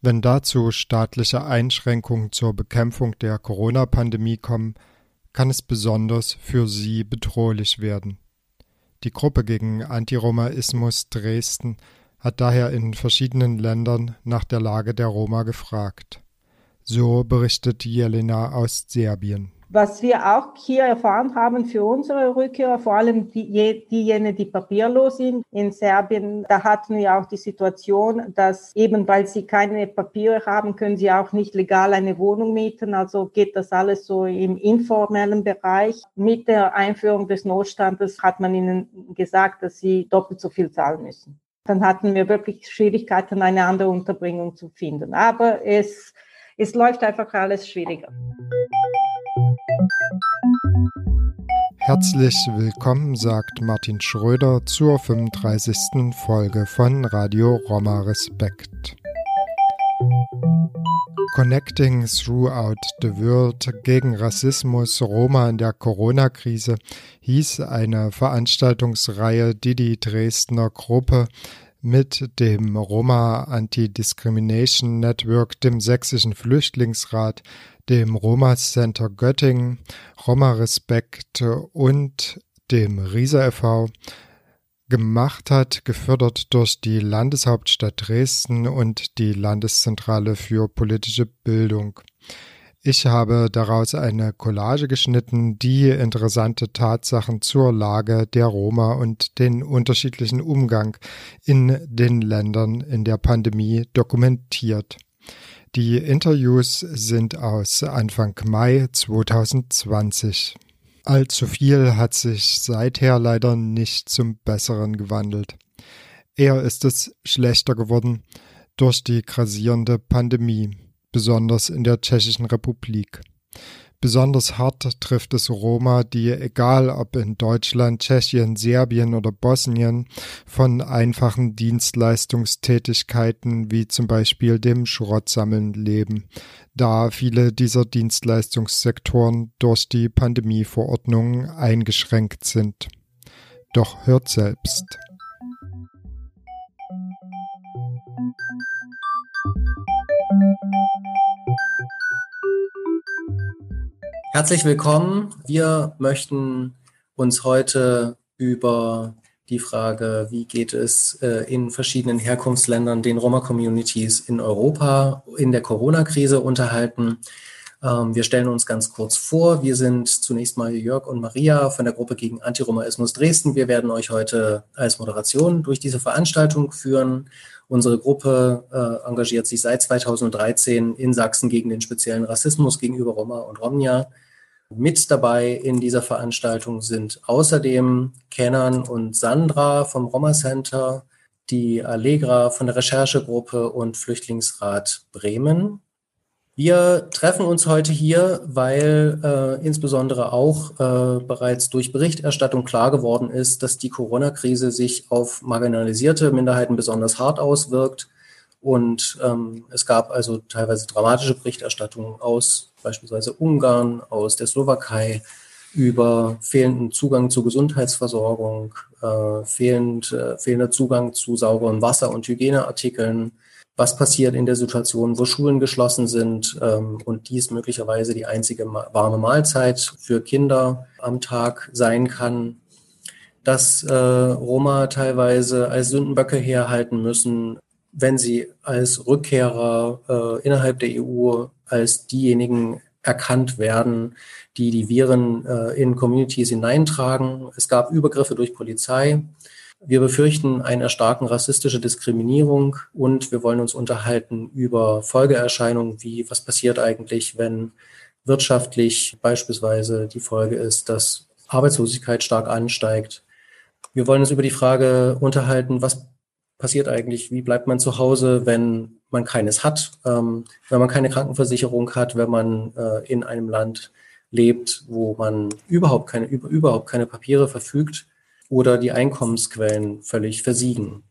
Wenn dazu staatliche Einschränkungen zur Bekämpfung der Corona-Pandemie kommen, kann es besonders für sie bedrohlich werden. Die Gruppe gegen Antiromaismus Dresden hat daher in verschiedenen Ländern nach der Lage der Roma gefragt. So berichtet Jelena aus Serbien. Was wir auch hier erfahren haben für unsere Rückkehrer, vor allem die, diejenigen, die papierlos sind in Serbien, da hatten wir auch die Situation, dass eben weil sie keine Papiere haben, können sie auch nicht legal eine Wohnung mieten. Also geht das alles so im informellen Bereich. Mit der Einführung des Notstandes hat man ihnen gesagt, dass sie doppelt so viel zahlen müssen. Dann hatten wir wirklich Schwierigkeiten, eine andere Unterbringung zu finden. Aber es, es läuft einfach alles schwieriger. Herzlich willkommen, sagt Martin Schröder zur 35. Folge von Radio Roma Respekt. Connecting Throughout the World gegen Rassismus Roma in der Corona-Krise hieß eine Veranstaltungsreihe, die die Dresdner Gruppe mit dem Roma Anti-Discrimination Network, dem Sächsischen Flüchtlingsrat, dem Roma Center Göttingen, Roma Respekt und dem Riesa e.V. gemacht hat, gefördert durch die Landeshauptstadt Dresden und die Landeszentrale für politische Bildung. Ich habe daraus eine Collage geschnitten, die interessante Tatsachen zur Lage der Roma und den unterschiedlichen Umgang in den Ländern in der Pandemie dokumentiert. Die Interviews sind aus Anfang Mai 2020. Allzu viel hat sich seither leider nicht zum Besseren gewandelt. Eher ist es schlechter geworden durch die grassierende Pandemie, besonders in der Tschechischen Republik. Besonders hart trifft es Roma, die, egal ob in Deutschland, Tschechien, Serbien oder Bosnien, von einfachen Dienstleistungstätigkeiten wie zum Beispiel dem Schrottsammeln leben, da viele dieser Dienstleistungssektoren durch die Pandemieverordnungen eingeschränkt sind. Doch hört selbst. Herzlich willkommen. Wir möchten uns heute über die Frage, wie geht es äh, in verschiedenen Herkunftsländern den Roma-Communities in Europa in der Corona-Krise unterhalten. Ähm, wir stellen uns ganz kurz vor. Wir sind zunächst mal Jörg und Maria von der Gruppe gegen Antiromaismus Dresden. Wir werden euch heute als Moderation durch diese Veranstaltung führen. Unsere Gruppe äh, engagiert sich seit 2013 in Sachsen gegen den speziellen Rassismus gegenüber Roma und Romnia. Mit dabei in dieser Veranstaltung sind außerdem Kenan und Sandra vom Roma Center, die Allegra von der Recherchegruppe und Flüchtlingsrat Bremen. Wir treffen uns heute hier, weil äh, insbesondere auch äh, bereits durch Berichterstattung klar geworden ist, dass die Corona-Krise sich auf marginalisierte Minderheiten besonders hart auswirkt. Und ähm, es gab also teilweise dramatische Berichterstattungen aus beispielsweise Ungarn, aus der Slowakei über fehlenden Zugang zu Gesundheitsversorgung, äh, fehlend, äh, fehlender Zugang zu sauberem Wasser und Hygieneartikeln, was passiert in der Situation, wo Schulen geschlossen sind ähm, und dies möglicherweise die einzige warme Mahlzeit für Kinder am Tag sein kann, dass äh, Roma teilweise als Sündenböcke herhalten müssen, wenn sie als Rückkehrer äh, innerhalb der EU als diejenigen erkannt werden, die die Viren äh, in Communities hineintragen. Es gab Übergriffe durch Polizei. Wir befürchten eine erstarken rassistische Diskriminierung und wir wollen uns unterhalten über Folgeerscheinungen wie was passiert eigentlich, wenn wirtschaftlich beispielsweise die Folge ist, dass Arbeitslosigkeit stark ansteigt. Wir wollen uns über die Frage unterhalten, was passiert eigentlich, wie bleibt man zu Hause, wenn man keines hat, ähm, wenn man keine Krankenversicherung hat, wenn man äh, in einem Land lebt, wo man überhaupt keine, über, überhaupt keine Papiere verfügt oder die Einkommensquellen völlig versiegen.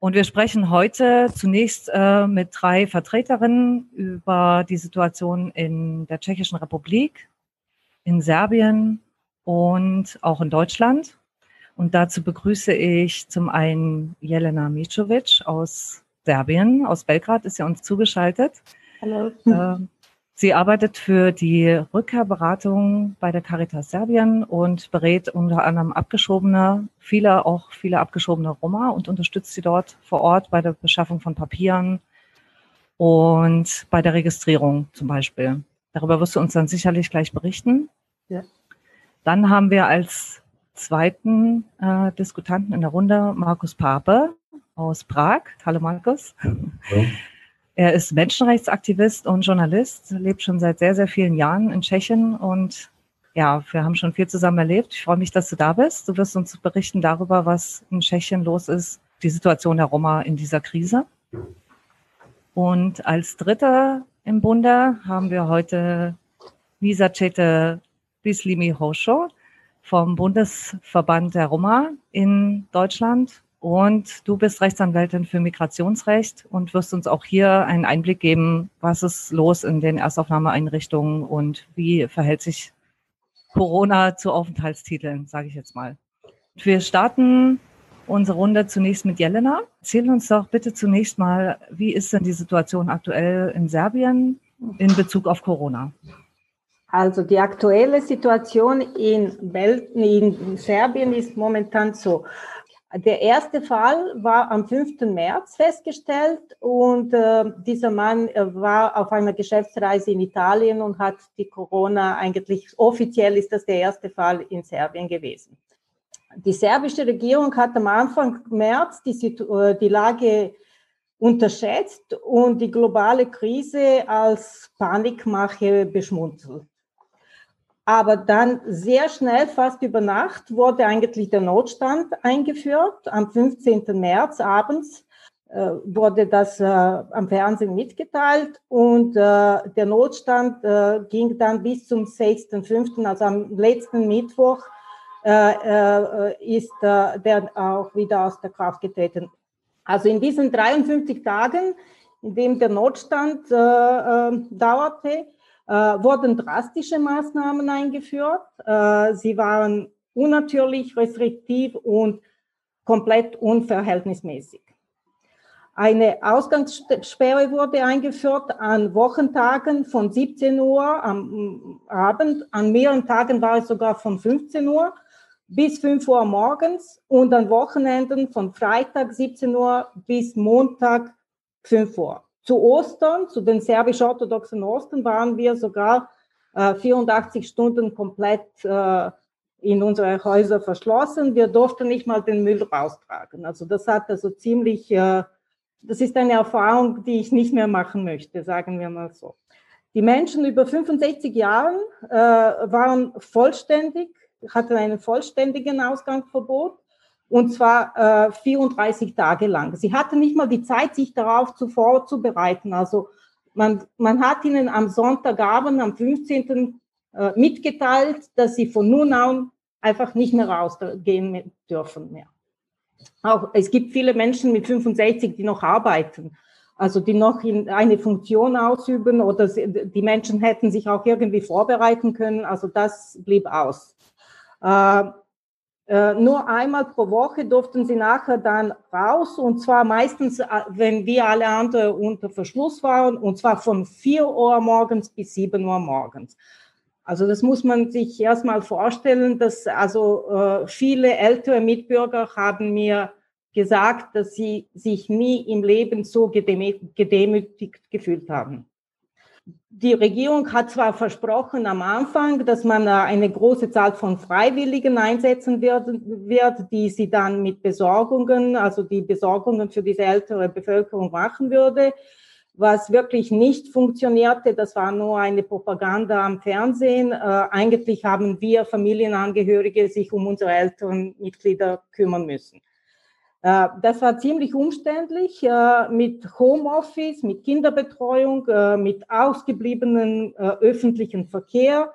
Und wir sprechen heute zunächst äh, mit drei Vertreterinnen über die Situation in der Tschechischen Republik, in Serbien und auch in Deutschland. Und dazu begrüße ich zum einen Jelena Micovic aus Serbien, aus Belgrad, ist ja uns zugeschaltet. Hallo. Äh, Sie arbeitet für die Rückkehrberatung bei der Caritas Serbien und berät unter anderem abgeschobene, viele auch viele abgeschobene Roma und unterstützt sie dort vor Ort bei der Beschaffung von Papieren und bei der Registrierung zum Beispiel. Darüber wirst du uns dann sicherlich gleich berichten. Ja. Dann haben wir als zweiten äh, Diskutanten in der Runde Markus Pape aus Prag. Hallo Markus. Ja. Er ist Menschenrechtsaktivist und Journalist, lebt schon seit sehr, sehr vielen Jahren in Tschechien und ja, wir haben schon viel zusammen erlebt. Ich freue mich, dass du da bist. Du wirst uns berichten darüber, was in Tschechien los ist, die Situation der Roma in dieser Krise. Und als Dritter im Bunde haben wir heute Lisa Cete Bislimi Hosho vom Bundesverband der Roma in Deutschland und du bist Rechtsanwältin für Migrationsrecht und wirst uns auch hier einen Einblick geben, was ist los in den Erstaufnahmeeinrichtungen und wie verhält sich Corona zu Aufenthaltstiteln, sage ich jetzt mal. Wir starten unsere Runde zunächst mit Jelena. Erzähl uns doch bitte zunächst mal, wie ist denn die Situation aktuell in Serbien in Bezug auf Corona? Also die aktuelle Situation in, Bel in Serbien ist momentan so. Der erste Fall war am 5. März festgestellt und äh, dieser Mann äh, war auf einer Geschäftsreise in Italien und hat die Corona eigentlich, offiziell ist das der erste Fall in Serbien gewesen. Die serbische Regierung hat am Anfang März die, äh, die Lage unterschätzt und die globale Krise als Panikmache beschmunzelt. Aber dann sehr schnell, fast über Nacht, wurde eigentlich der Notstand eingeführt. Am 15. März abends äh, wurde das äh, am Fernsehen mitgeteilt und äh, der Notstand äh, ging dann bis zum 6.5., also am letzten Mittwoch, äh, äh, ist der auch wieder aus der Kraft getreten. Also in diesen 53 Tagen, in dem der Notstand dauerte, äh, wurden drastische Maßnahmen eingeführt. Äh, sie waren unnatürlich, restriktiv und komplett unverhältnismäßig. Eine Ausgangssperre wurde eingeführt an Wochentagen von 17 Uhr am Abend. An mehreren Tagen war es sogar von 15 Uhr bis 5 Uhr morgens und an Wochenenden von Freitag 17 Uhr bis Montag 5 Uhr. Zu Ostern, zu den serbisch-orthodoxen Ostern, waren wir sogar äh, 84 Stunden komplett äh, in unsere Häuser verschlossen. Wir durften nicht mal den Müll raustragen. Also das hat also ziemlich, äh, das ist eine Erfahrung, die ich nicht mehr machen möchte, sagen wir mal so. Die Menschen über 65 Jahren äh, waren vollständig, hatten einen vollständigen Ausgangsverbot und zwar äh, 34 Tage lang. Sie hatten nicht mal die Zeit, sich darauf zu vorzubereiten. Also man, man hat ihnen am Sonntagabend, am 15. Äh, mitgeteilt, dass sie von nun an einfach nicht mehr rausgehen dürfen mehr. Auch es gibt viele Menschen mit 65, die noch arbeiten, also die noch in eine Funktion ausüben oder die Menschen hätten sich auch irgendwie vorbereiten können. Also das blieb aus. Äh, äh, nur einmal pro Woche durften sie nachher dann raus und zwar meistens, äh, wenn wir alle anderen unter Verschluss waren und zwar von 4 Uhr morgens bis 7 Uhr morgens. Also das muss man sich erstmal vorstellen, dass also äh, viele ältere Mitbürger haben mir gesagt, dass sie sich nie im Leben so gedemütigt gefühlt haben. Die Regierung hat zwar versprochen am Anfang, dass man eine große Zahl von Freiwilligen einsetzen wird, wird, die sie dann mit Besorgungen, also die Besorgungen für diese ältere Bevölkerung machen würde. Was wirklich nicht funktionierte, das war nur eine Propaganda am Fernsehen. Äh, eigentlich haben wir Familienangehörige sich um unsere älteren Mitglieder kümmern müssen. Äh, das war ziemlich umständlich äh, mit Homeoffice, mit Kinderbetreuung, äh, mit ausgebliebenen öffentlichen Verkehr.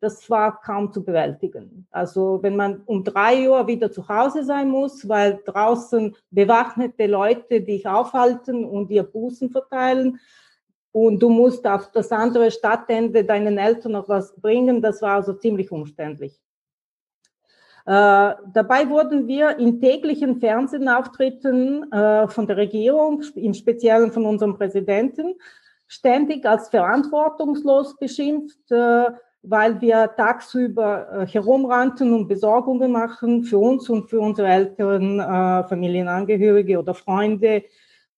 Das war kaum zu bewältigen. Also wenn man um drei Uhr wieder zu Hause sein muss, weil draußen bewaffnete Leute dich aufhalten und dir Bußen verteilen und du musst auf das andere Stadtende deinen Eltern noch was bringen, das war also ziemlich umständlich. Äh, dabei wurden wir in täglichen Fernsehauftritten äh, von der Regierung, im Speziellen von unserem Präsidenten, ständig als verantwortungslos beschimpft, äh, weil wir tagsüber äh, herumrannten und Besorgungen machen für uns und für unsere älteren äh, Familienangehörige oder Freunde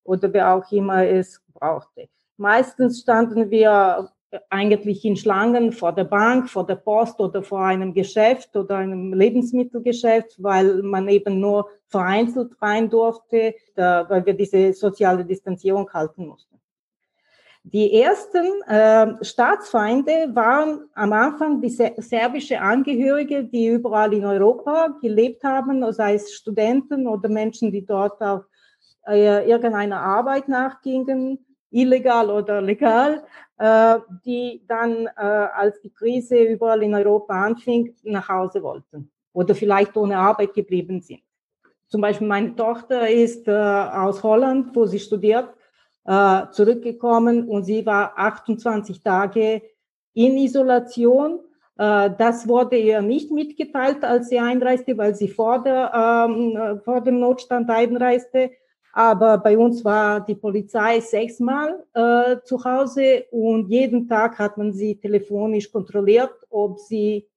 oder wer auch immer es brauchte. Meistens standen wir eigentlich in Schlangen vor der Bank, vor der Post oder vor einem Geschäft oder einem Lebensmittelgeschäft, weil man eben nur vereinzelt rein durfte, da, weil wir diese soziale Distanzierung halten mussten. Die ersten äh, Staatsfeinde waren am Anfang die serbische Angehörige, die überall in Europa gelebt haben, sei es Studenten oder Menschen, die dort auf äh, irgendeiner Arbeit nachgingen illegal oder legal, die dann, äh, als die Krise überall in Europa anfing, nach Hause wollten oder vielleicht ohne Arbeit geblieben sind. Zum Beispiel meine Tochter ist äh, aus Holland, wo sie studiert, äh, zurückgekommen und sie war 28 Tage in Isolation. Äh, das wurde ihr nicht mitgeteilt, als sie einreiste, weil sie vor, der, ähm, äh, vor dem Notstand einreiste. Aber bei uns war die Polizei sechsmal äh, zu Hause und jeden Tag hat man sie telefonisch kontrolliert, ob sie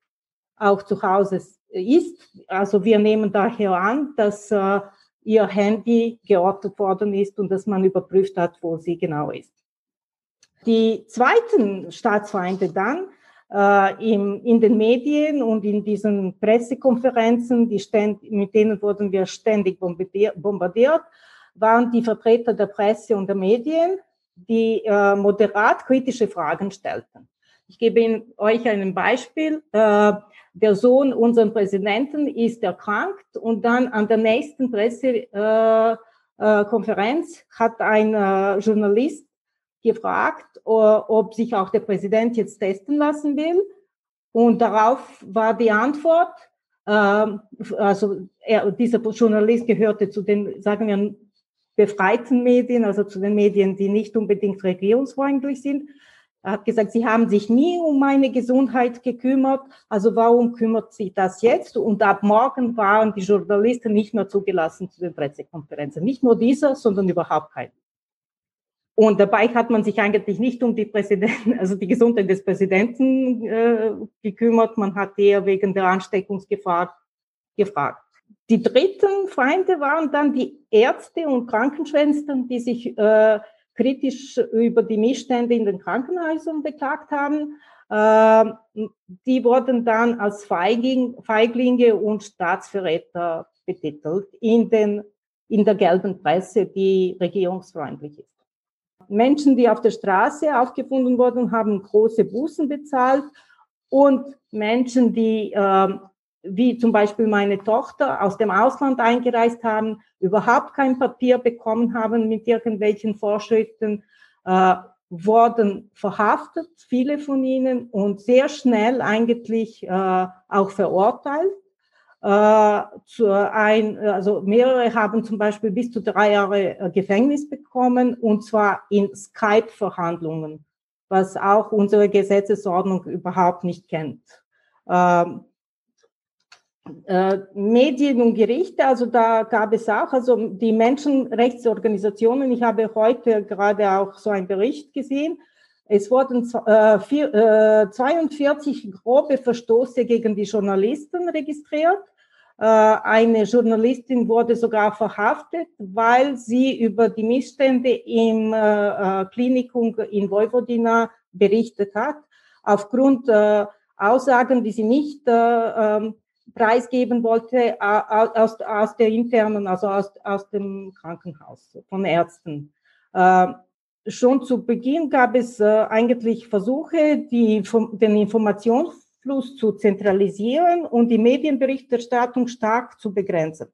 auch zu Hause ist. Also wir nehmen daher an, dass äh, ihr Handy geortet worden ist und dass man überprüft hat, wo sie genau ist. Die zweiten Staatsfeinde dann äh, im, in den Medien und in diesen Pressekonferenzen, die ständ, mit denen wurden wir ständig bombardiert, bombardiert waren die Vertreter der Presse und der Medien, die äh, moderat kritische Fragen stellten. Ich gebe Ihnen euch ein Beispiel. Äh, der Sohn unseres Präsidenten ist erkrankt und dann an der nächsten Pressekonferenz äh, hat ein äh, Journalist gefragt, ob sich auch der Präsident jetzt testen lassen will. Und darauf war die Antwort, äh, also er, dieser Journalist gehörte zu den, sagen wir, befreiten Medien, also zu den Medien, die nicht unbedingt regierungsfreundlich sind. Er hat gesagt, sie haben sich nie um meine Gesundheit gekümmert, also warum kümmert sich das jetzt? Und ab morgen waren die Journalisten nicht mehr zugelassen zu den Pressekonferenzen. Nicht nur dieser, sondern überhaupt keinen. Und dabei hat man sich eigentlich nicht um die Präsidenten, also die Gesundheit des Präsidenten äh, gekümmert. Man hat eher wegen der Ansteckungsgefahr gefragt. Die dritten Feinde waren dann die Ärzte und Krankenschwestern, die sich äh, kritisch über die Missstände in den Krankenhäusern beklagt haben. Äh, die wurden dann als Feigling, Feiglinge und Staatsverräter betitelt in, den, in der gelben Presse, die regierungsfreundlich ist. Menschen, die auf der Straße aufgefunden wurden, haben große Bußen bezahlt und Menschen, die äh, wie zum Beispiel meine Tochter aus dem Ausland eingereist haben, überhaupt kein Papier bekommen haben mit irgendwelchen Vorschriften, äh, wurden verhaftet, viele von ihnen, und sehr schnell eigentlich äh, auch verurteilt. Äh, zu ein, also mehrere haben zum Beispiel bis zu drei Jahre äh, Gefängnis bekommen, und zwar in Skype-Verhandlungen, was auch unsere Gesetzesordnung überhaupt nicht kennt. Ähm, äh, Medien und Gerichte, also da gab es auch, also die Menschenrechtsorganisationen, ich habe heute gerade auch so einen Bericht gesehen, es wurden äh, vier, äh, 42 grobe Verstoße gegen die Journalisten registriert. Äh, eine Journalistin wurde sogar verhaftet, weil sie über die Missstände im Klinikum in Vojvodina berichtet hat, aufgrund Aussagen, die sie nicht ähm, preisgeben wollte aus, aus der internen, also aus, aus dem Krankenhaus von Ärzten. Äh, schon zu Beginn gab es äh, eigentlich Versuche, die, den Informationsfluss zu zentralisieren und die Medienberichterstattung stark zu begrenzen.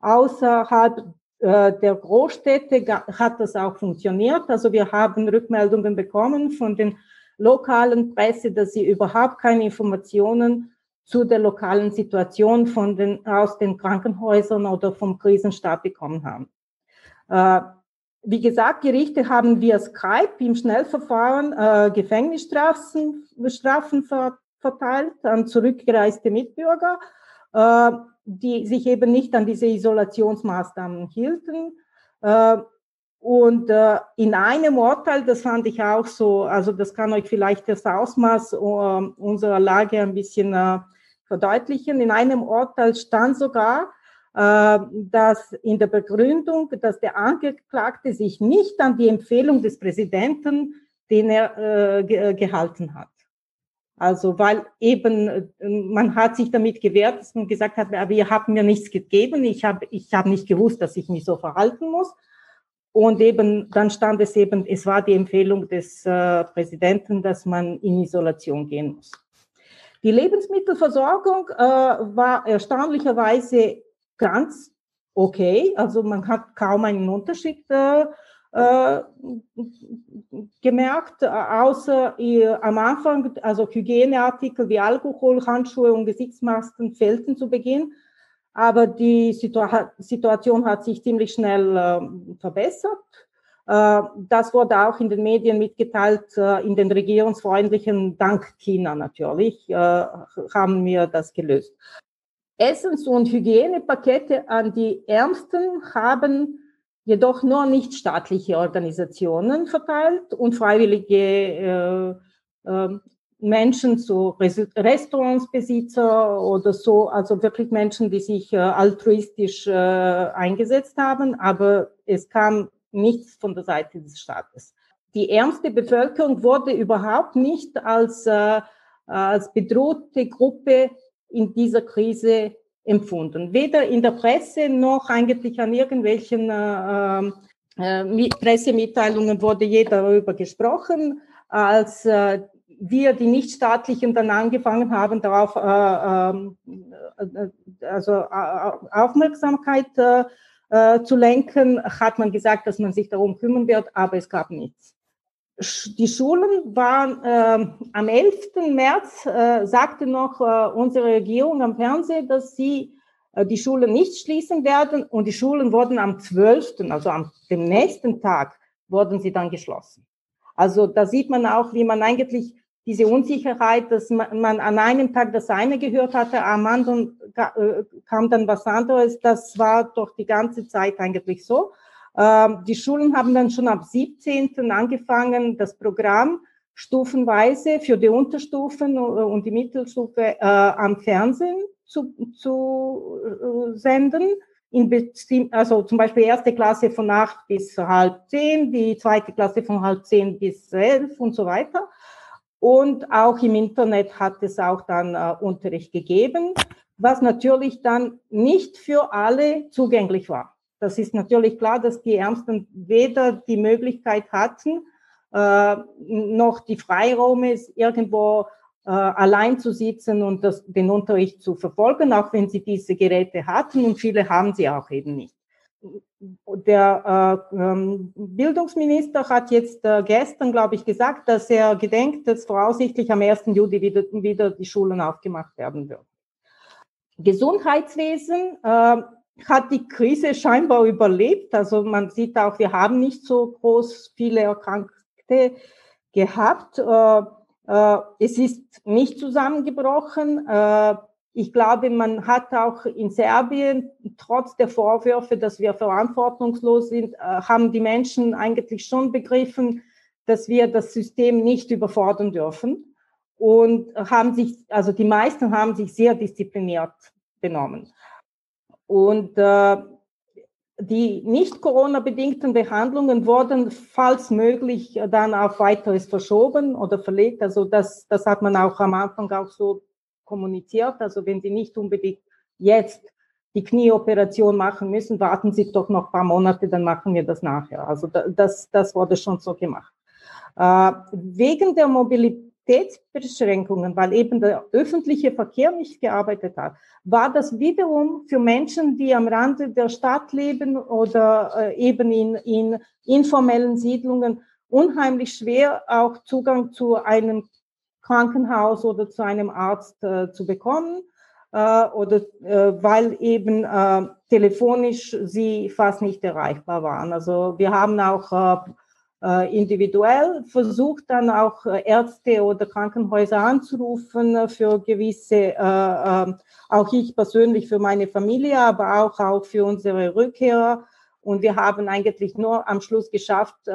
Außerhalb äh, der Großstädte hat das auch funktioniert. Also wir haben Rückmeldungen bekommen von den lokalen Presse, dass sie überhaupt keine Informationen zu der lokalen Situation von den, aus den Krankenhäusern oder vom Krisenstab bekommen haben. Äh, wie gesagt, Gerichte haben via Skype im Schnellverfahren äh, Gefängnisstrafen Strafen verteilt an zurückgereiste Mitbürger, äh, die sich eben nicht an diese Isolationsmaßnahmen hielten. Äh, und äh, in einem Urteil, das fand ich auch so, also das kann euch vielleicht das Ausmaß äh, unserer Lage ein bisschen äh, verdeutlichen. In einem Urteil stand sogar, äh, dass in der Begründung, dass der Angeklagte sich nicht an die Empfehlung des Präsidenten, den er äh, ge gehalten hat. Also weil eben äh, man hat sich damit gewehrt, dass man gesagt hat, aber ihr habt mir nichts gegeben, ich habe ich hab nicht gewusst, dass ich mich so verhalten muss. Und eben dann stand es eben, es war die Empfehlung des äh, Präsidenten, dass man in Isolation gehen muss. Die Lebensmittelversorgung äh, war erstaunlicherweise ganz okay. Also man hat kaum einen Unterschied äh, äh, gemerkt, außer äh, am Anfang, also Hygieneartikel wie Alkohol, Handschuhe und Gesichtsmasken fehlten zu Beginn. Aber die Situa Situation hat sich ziemlich schnell äh, verbessert. Äh, das wurde auch in den Medien mitgeteilt, äh, in den regierungsfreundlichen, dank China natürlich, äh, haben wir das gelöst. Essens- und Hygienepakete an die Ärmsten haben jedoch nur nicht staatliche Organisationen verteilt und freiwillige äh, äh, Menschen, so Restaurantsbesitzer oder so, also wirklich Menschen, die sich altruistisch eingesetzt haben, aber es kam nichts von der Seite des Staates. Die ärmste Bevölkerung wurde überhaupt nicht als, äh, als bedrohte Gruppe in dieser Krise empfunden. Weder in der Presse noch eigentlich an irgendwelchen äh, äh, Pressemitteilungen wurde je darüber gesprochen. Als äh, wir, die Nichtstaatlichen, dann angefangen haben, darauf äh, ähm, äh, also äh, Aufmerksamkeit äh, äh, zu lenken, hat man gesagt, dass man sich darum kümmern wird, aber es gab nichts. Die Schulen waren äh, am 11. März, äh, sagte noch äh, unsere Regierung am Fernsehen, dass sie äh, die Schulen nicht schließen werden und die Schulen wurden am 12., also am dem nächsten Tag, wurden sie dann geschlossen. Also da sieht man auch, wie man eigentlich diese Unsicherheit, dass man, man an einem Tag das eine gehört hatte, am anderen äh, kam dann was anderes. Das war doch die ganze Zeit eigentlich so. Ähm, die Schulen haben dann schon ab 17. angefangen, das Programm stufenweise für die Unterstufen äh, und die Mittelstufe äh, am Fernsehen zu, zu senden. In also zum Beispiel erste Klasse von acht bis halb zehn, die zweite Klasse von halb zehn bis elf und so weiter. Und auch im Internet hat es auch dann äh, Unterricht gegeben, was natürlich dann nicht für alle zugänglich war. Das ist natürlich klar, dass die Ärmsten weder die Möglichkeit hatten, äh, noch die Freiräume irgendwo äh, allein zu sitzen und das, den Unterricht zu verfolgen, auch wenn sie diese Geräte hatten und viele haben sie auch eben nicht der äh, ähm, Bildungsminister hat jetzt äh, gestern, glaube ich, gesagt, dass er gedenkt, dass voraussichtlich am 1. Juli wieder, wieder die Schulen aufgemacht werden würden. Gesundheitswesen äh, hat die Krise scheinbar überlebt. Also man sieht auch, wir haben nicht so groß viele Erkrankte gehabt. Es ist nicht zusammengebrochen. Äh, ich glaube, man hat auch in Serbien, trotz der Vorwürfe, dass wir verantwortungslos sind, äh, haben die Menschen eigentlich schon begriffen, dass wir das System nicht überfordern dürfen und haben sich, also die meisten haben sich sehr diszipliniert benommen. Und äh, die nicht Corona-bedingten Behandlungen wurden, falls möglich, dann auf weiteres verschoben oder verlegt. Also das, das hat man auch am Anfang auch so kommuniziert. Also wenn Sie nicht unbedingt jetzt die Knieoperation machen müssen, warten Sie doch noch ein paar Monate, dann machen wir das nachher. Also das, das wurde schon so gemacht. Äh, wegen der Mobilitätsbeschränkungen, weil eben der öffentliche Verkehr nicht gearbeitet hat, war das wiederum für Menschen, die am Rande der Stadt leben oder äh, eben in, in informellen Siedlungen unheimlich schwer, auch Zugang zu einem Krankenhaus oder zu einem Arzt äh, zu bekommen äh, oder äh, weil eben äh, telefonisch sie fast nicht erreichbar waren. Also wir haben auch äh, äh, individuell versucht dann auch äh, Ärzte oder Krankenhäuser anzurufen äh, für gewisse, äh, auch ich persönlich für meine Familie, aber auch, auch für unsere Rückkehrer. Und wir haben eigentlich nur am Schluss geschafft,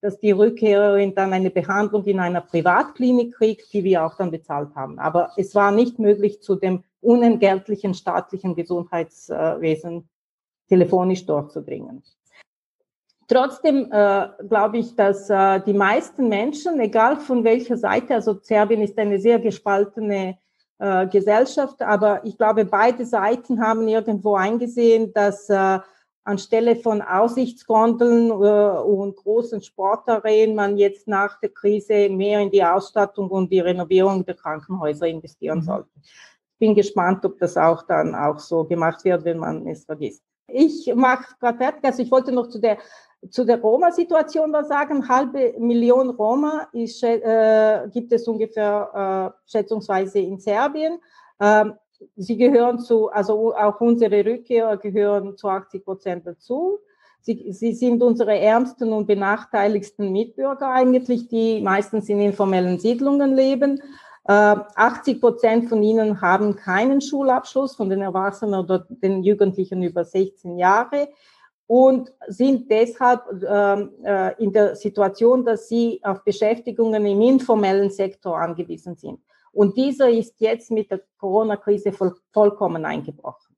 dass die Rückkehrerin dann eine Behandlung in einer Privatklinik kriegt, die wir auch dann bezahlt haben. Aber es war nicht möglich, zu dem unentgeltlichen staatlichen Gesundheitswesen telefonisch durchzudringen. Trotzdem äh, glaube ich, dass äh, die meisten Menschen, egal von welcher Seite, also Serbien ist eine sehr gespaltene äh, Gesellschaft, aber ich glaube, beide Seiten haben irgendwo eingesehen, dass äh, anstelle von Aussichtsgondeln äh, und großen Sportarenen man jetzt nach der Krise mehr in die Ausstattung und die Renovierung der Krankenhäuser investieren mhm. sollte. Ich bin gespannt, ob das auch dann auch so gemacht wird, wenn man es vergisst. Ich mache gerade fertig, also ich wollte noch zu der zu der Roma-Situation was sagen. Halbe Million Roma ist, äh, gibt es ungefähr äh, schätzungsweise in Serbien. Ähm, sie gehören zu, also auch unsere Rückkehrer gehören zu 80 Prozent dazu. Sie, sie sind unsere ärmsten und benachteiligsten Mitbürger eigentlich, die meistens in informellen Siedlungen leben. Äh, 80 Prozent von ihnen haben keinen Schulabschluss von den Erwachsenen oder den Jugendlichen über 16 Jahre und sind deshalb ähm, äh, in der Situation, dass sie auf Beschäftigungen im informellen Sektor angewiesen sind. Und dieser ist jetzt mit der Corona-Krise voll, vollkommen eingebrochen.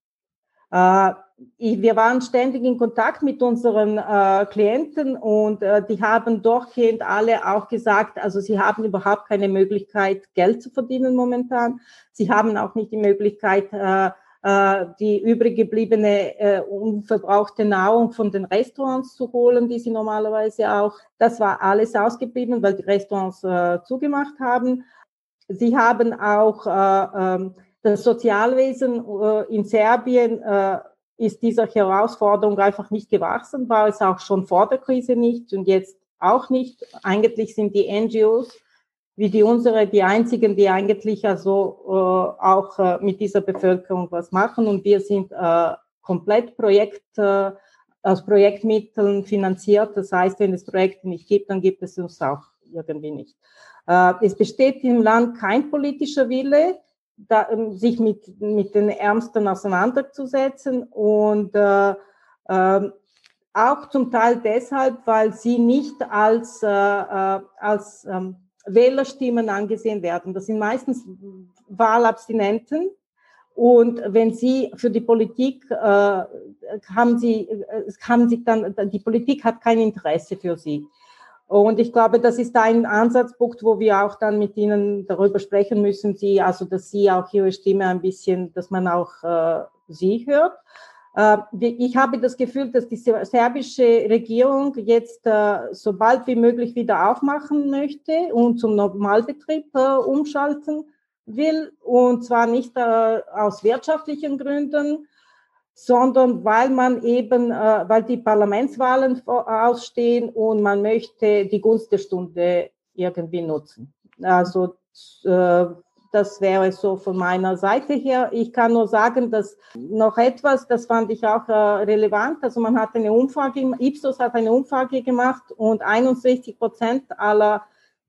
Äh, wir waren ständig in Kontakt mit unseren äh, Klienten und äh, die haben durchgehend alle auch gesagt, also sie haben überhaupt keine Möglichkeit, Geld zu verdienen momentan. Sie haben auch nicht die Möglichkeit, äh, äh, die übrig gebliebene äh, unverbrauchte Nahrung von den Restaurants zu holen, die sie normalerweise auch. Das war alles ausgeblieben, weil die Restaurants äh, zugemacht haben. Sie haben auch äh, äh, das Sozialwesen äh, in Serbien äh, ist dieser Herausforderung einfach nicht gewachsen, war es auch schon vor der Krise nicht und jetzt auch nicht. Eigentlich sind die NGOs wie die unsere die einzigen, die eigentlich also äh, auch äh, mit dieser Bevölkerung was machen. Und wir sind äh, komplett Projekt, äh, aus Projektmitteln finanziert. Das heißt, wenn es Projekte nicht gibt, dann gibt es uns auch irgendwie nicht. Äh, es besteht im Land kein politischer Wille, da, ähm, sich mit, mit den Ärmsten auseinanderzusetzen und äh, äh, auch zum Teil deshalb, weil sie nicht als, äh, äh als ähm, Wählerstimmen angesehen werden. Das sind meistens Wahlabstinenten. Und wenn Sie für die Politik äh, haben Sie, haben Sie dann, die Politik hat kein Interesse für Sie. Und ich glaube, das ist ein Ansatzpunkt, wo wir auch dann mit Ihnen darüber sprechen müssen, Sie, also dass Sie auch Ihre Stimme ein bisschen, dass man auch äh, Sie hört. Äh, ich habe das Gefühl, dass die serbische Regierung jetzt äh, so bald wie möglich wieder aufmachen möchte und zum Normalbetrieb äh, umschalten will. Und zwar nicht aus wirtschaftlichen Gründen, sondern weil man eben, weil die Parlamentswahlen ausstehen und man möchte die Gunst der Stunde irgendwie nutzen. Also das wäre so von meiner Seite her. Ich kann nur sagen, dass noch etwas, das fand ich auch äh, relevant. Also man hat eine Umfrage, Ipsos hat eine Umfrage gemacht und 61 Prozent aller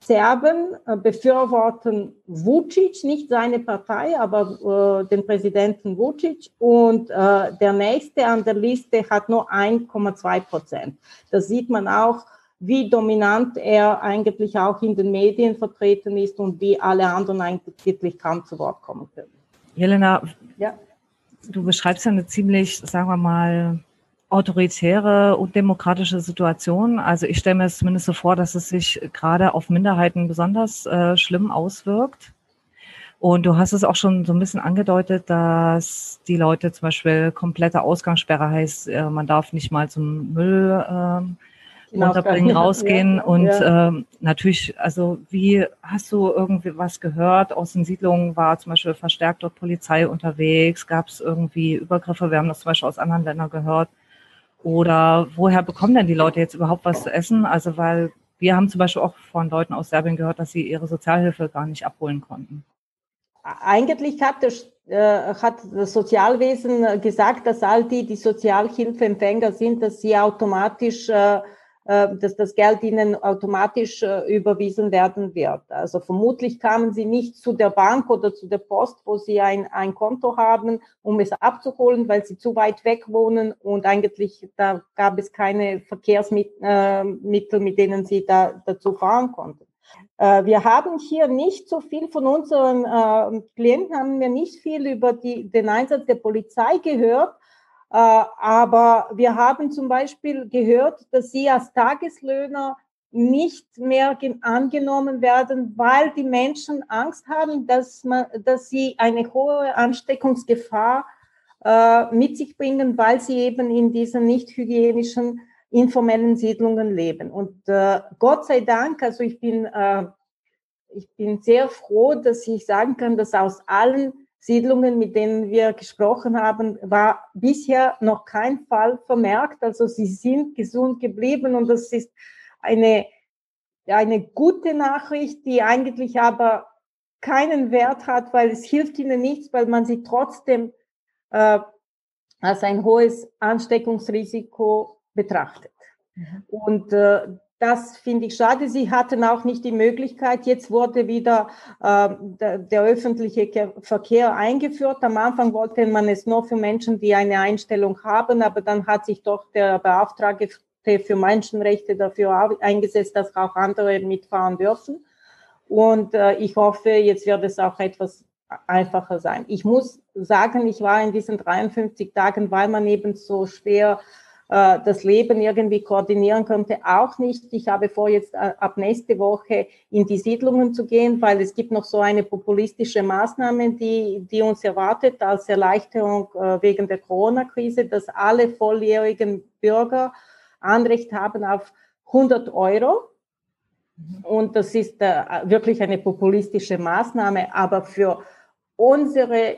Serben äh, befürworten Vucic, nicht seine Partei, aber äh, den Präsidenten Vucic. Und äh, der nächste an der Liste hat nur 1,2 Prozent. Das sieht man auch wie dominant er eigentlich auch in den Medien vertreten ist und wie alle anderen eigentlich kaum zu Wort kommen können. Jelena, ja. du beschreibst ja eine ziemlich, sagen wir mal, autoritäre und demokratische Situation. Also ich stelle mir es zumindest so vor, dass es sich gerade auf Minderheiten besonders äh, schlimm auswirkt. Und du hast es auch schon so ein bisschen angedeutet, dass die Leute zum Beispiel komplette Ausgangssperre heißt, äh, man darf nicht mal zum Müll ähm, genau, runterbringen, rausgehen. Ja, und ja. Ähm, natürlich, also wie hast du irgendwie was gehört? Aus den Siedlungen war zum Beispiel verstärkt dort Polizei unterwegs. Gab es irgendwie Übergriffe? Wir haben das zum Beispiel aus anderen Ländern gehört. Oder woher bekommen denn die Leute jetzt überhaupt was zu essen? Also weil wir haben zum Beispiel auch von Leuten aus Serbien gehört, dass sie ihre Sozialhilfe gar nicht abholen konnten eigentlich hat das, äh, hat das Sozialwesen gesagt, dass all die, die Sozialhilfeempfänger sind, dass sie automatisch, äh, dass das Geld ihnen automatisch äh, überwiesen werden wird. Also vermutlich kamen sie nicht zu der Bank oder zu der Post, wo sie ein, ein Konto haben, um es abzuholen, weil sie zu weit weg wohnen und eigentlich da gab es keine Verkehrsmittel, äh, mit denen sie da dazu fahren konnten. Äh, wir haben hier nicht so viel von unseren äh, Klienten, haben wir nicht viel über die, den Einsatz der Polizei gehört. Äh, aber wir haben zum Beispiel gehört, dass sie als Tageslöhner nicht mehr angenommen werden, weil die Menschen Angst haben, dass, man, dass sie eine hohe Ansteckungsgefahr äh, mit sich bringen, weil sie eben in diesen nicht hygienischen informellen Siedlungen leben. Und äh, Gott sei Dank, also ich bin, äh, ich bin sehr froh, dass ich sagen kann, dass aus allen Siedlungen, mit denen wir gesprochen haben, war bisher noch kein Fall vermerkt. Also sie sind gesund geblieben und das ist eine, eine gute Nachricht, die eigentlich aber keinen Wert hat, weil es hilft ihnen nichts, weil man sie trotzdem äh, als ein hohes Ansteckungsrisiko betrachtet. Mhm. Und äh, das finde ich schade. Sie hatten auch nicht die Möglichkeit. Jetzt wurde wieder äh, der, der, öffentliche Verkehr eingeführt. Am Anfang wollte man es nur für Menschen, die eine Einstellung haben, aber dann hat sich doch der Beauftragte für Menschenrechte dafür eingesetzt, dass auch andere mitfahren dürfen. Und äh, ich hoffe, jetzt wird es auch etwas einfacher sein. Ich muss sagen, ich war in diesen 53 Tagen, weil man eben so schwer äh, das Leben irgendwie koordinieren könnte, auch nicht. Ich habe vor, jetzt äh, ab nächste Woche in die Siedlungen zu gehen, weil es gibt noch so eine populistische Maßnahme, die, die uns erwartet als Erleichterung äh, wegen der Corona-Krise, dass alle volljährigen Bürger Anrecht haben auf 100 Euro. Und das ist wirklich eine populistische Maßnahme, aber für unsere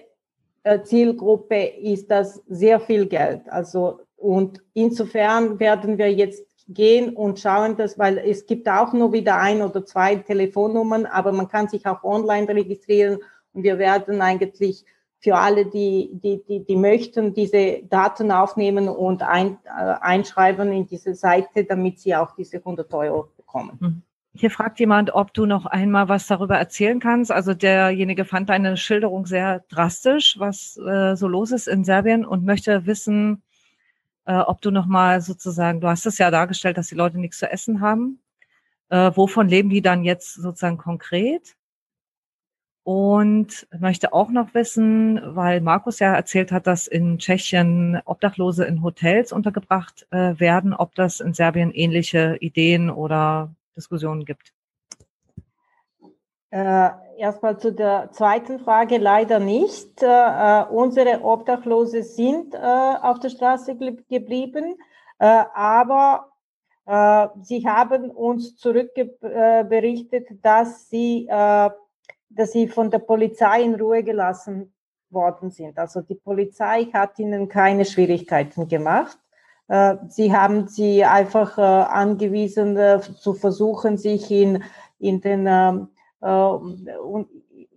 Zielgruppe ist das sehr viel Geld. Also und insofern werden wir jetzt gehen und schauen, dass, weil es gibt auch nur wieder ein oder zwei Telefonnummern, aber man kann sich auch online registrieren und wir werden eigentlich für alle, die, die, die, die möchten, diese Daten aufnehmen und ein, äh, einschreiben in diese Seite, damit sie auch diese 100 Euro bekommen. Hm. Hier fragt jemand, ob du noch einmal was darüber erzählen kannst. Also derjenige fand deine Schilderung sehr drastisch, was äh, so los ist in Serbien und möchte wissen, äh, ob du nochmal sozusagen, du hast es ja dargestellt, dass die Leute nichts zu essen haben. Äh, wovon leben die dann jetzt sozusagen konkret? Und möchte auch noch wissen, weil Markus ja erzählt hat, dass in Tschechien Obdachlose in Hotels untergebracht äh, werden, ob das in Serbien ähnliche Ideen oder Diskussionen gibt. Äh, erstmal zu der zweiten Frage leider nicht. Äh, äh unsere Obdachlose sind äh, auf der Straße geblieben, äh, aber äh, sie haben uns zurückberichtet, dass sie, dass sie von der Polizei in Ruhe gelassen worden sind. Also die Polizei hat ihnen keine Schwierigkeiten gemacht. Sie haben sie einfach angewiesen, zu versuchen, sich in, in den ähm, äh, und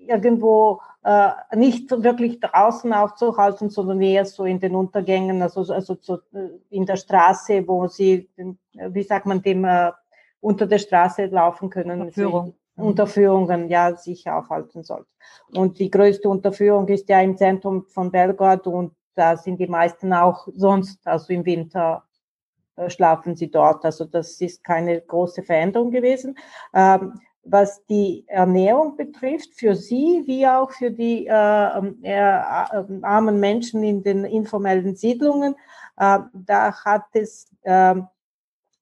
irgendwo äh, nicht wirklich draußen aufzuhalten, sondern eher so in den Untergängen, also, also zu, äh, in der Straße, wo sie, wie sagt man dem, äh, unter der Straße laufen können. Unterführung. Sie, Unterführungen, ja, sich aufhalten sollten. Und die größte Unterführung ist ja im Zentrum von Belgrad und da sind die meisten auch sonst, also im Winter äh, schlafen sie dort. Also das ist keine große Veränderung gewesen. Ähm, was die Ernährung betrifft, für sie wie auch für die äh, äh, armen Menschen in den informellen Siedlungen. Äh, da hat es, äh,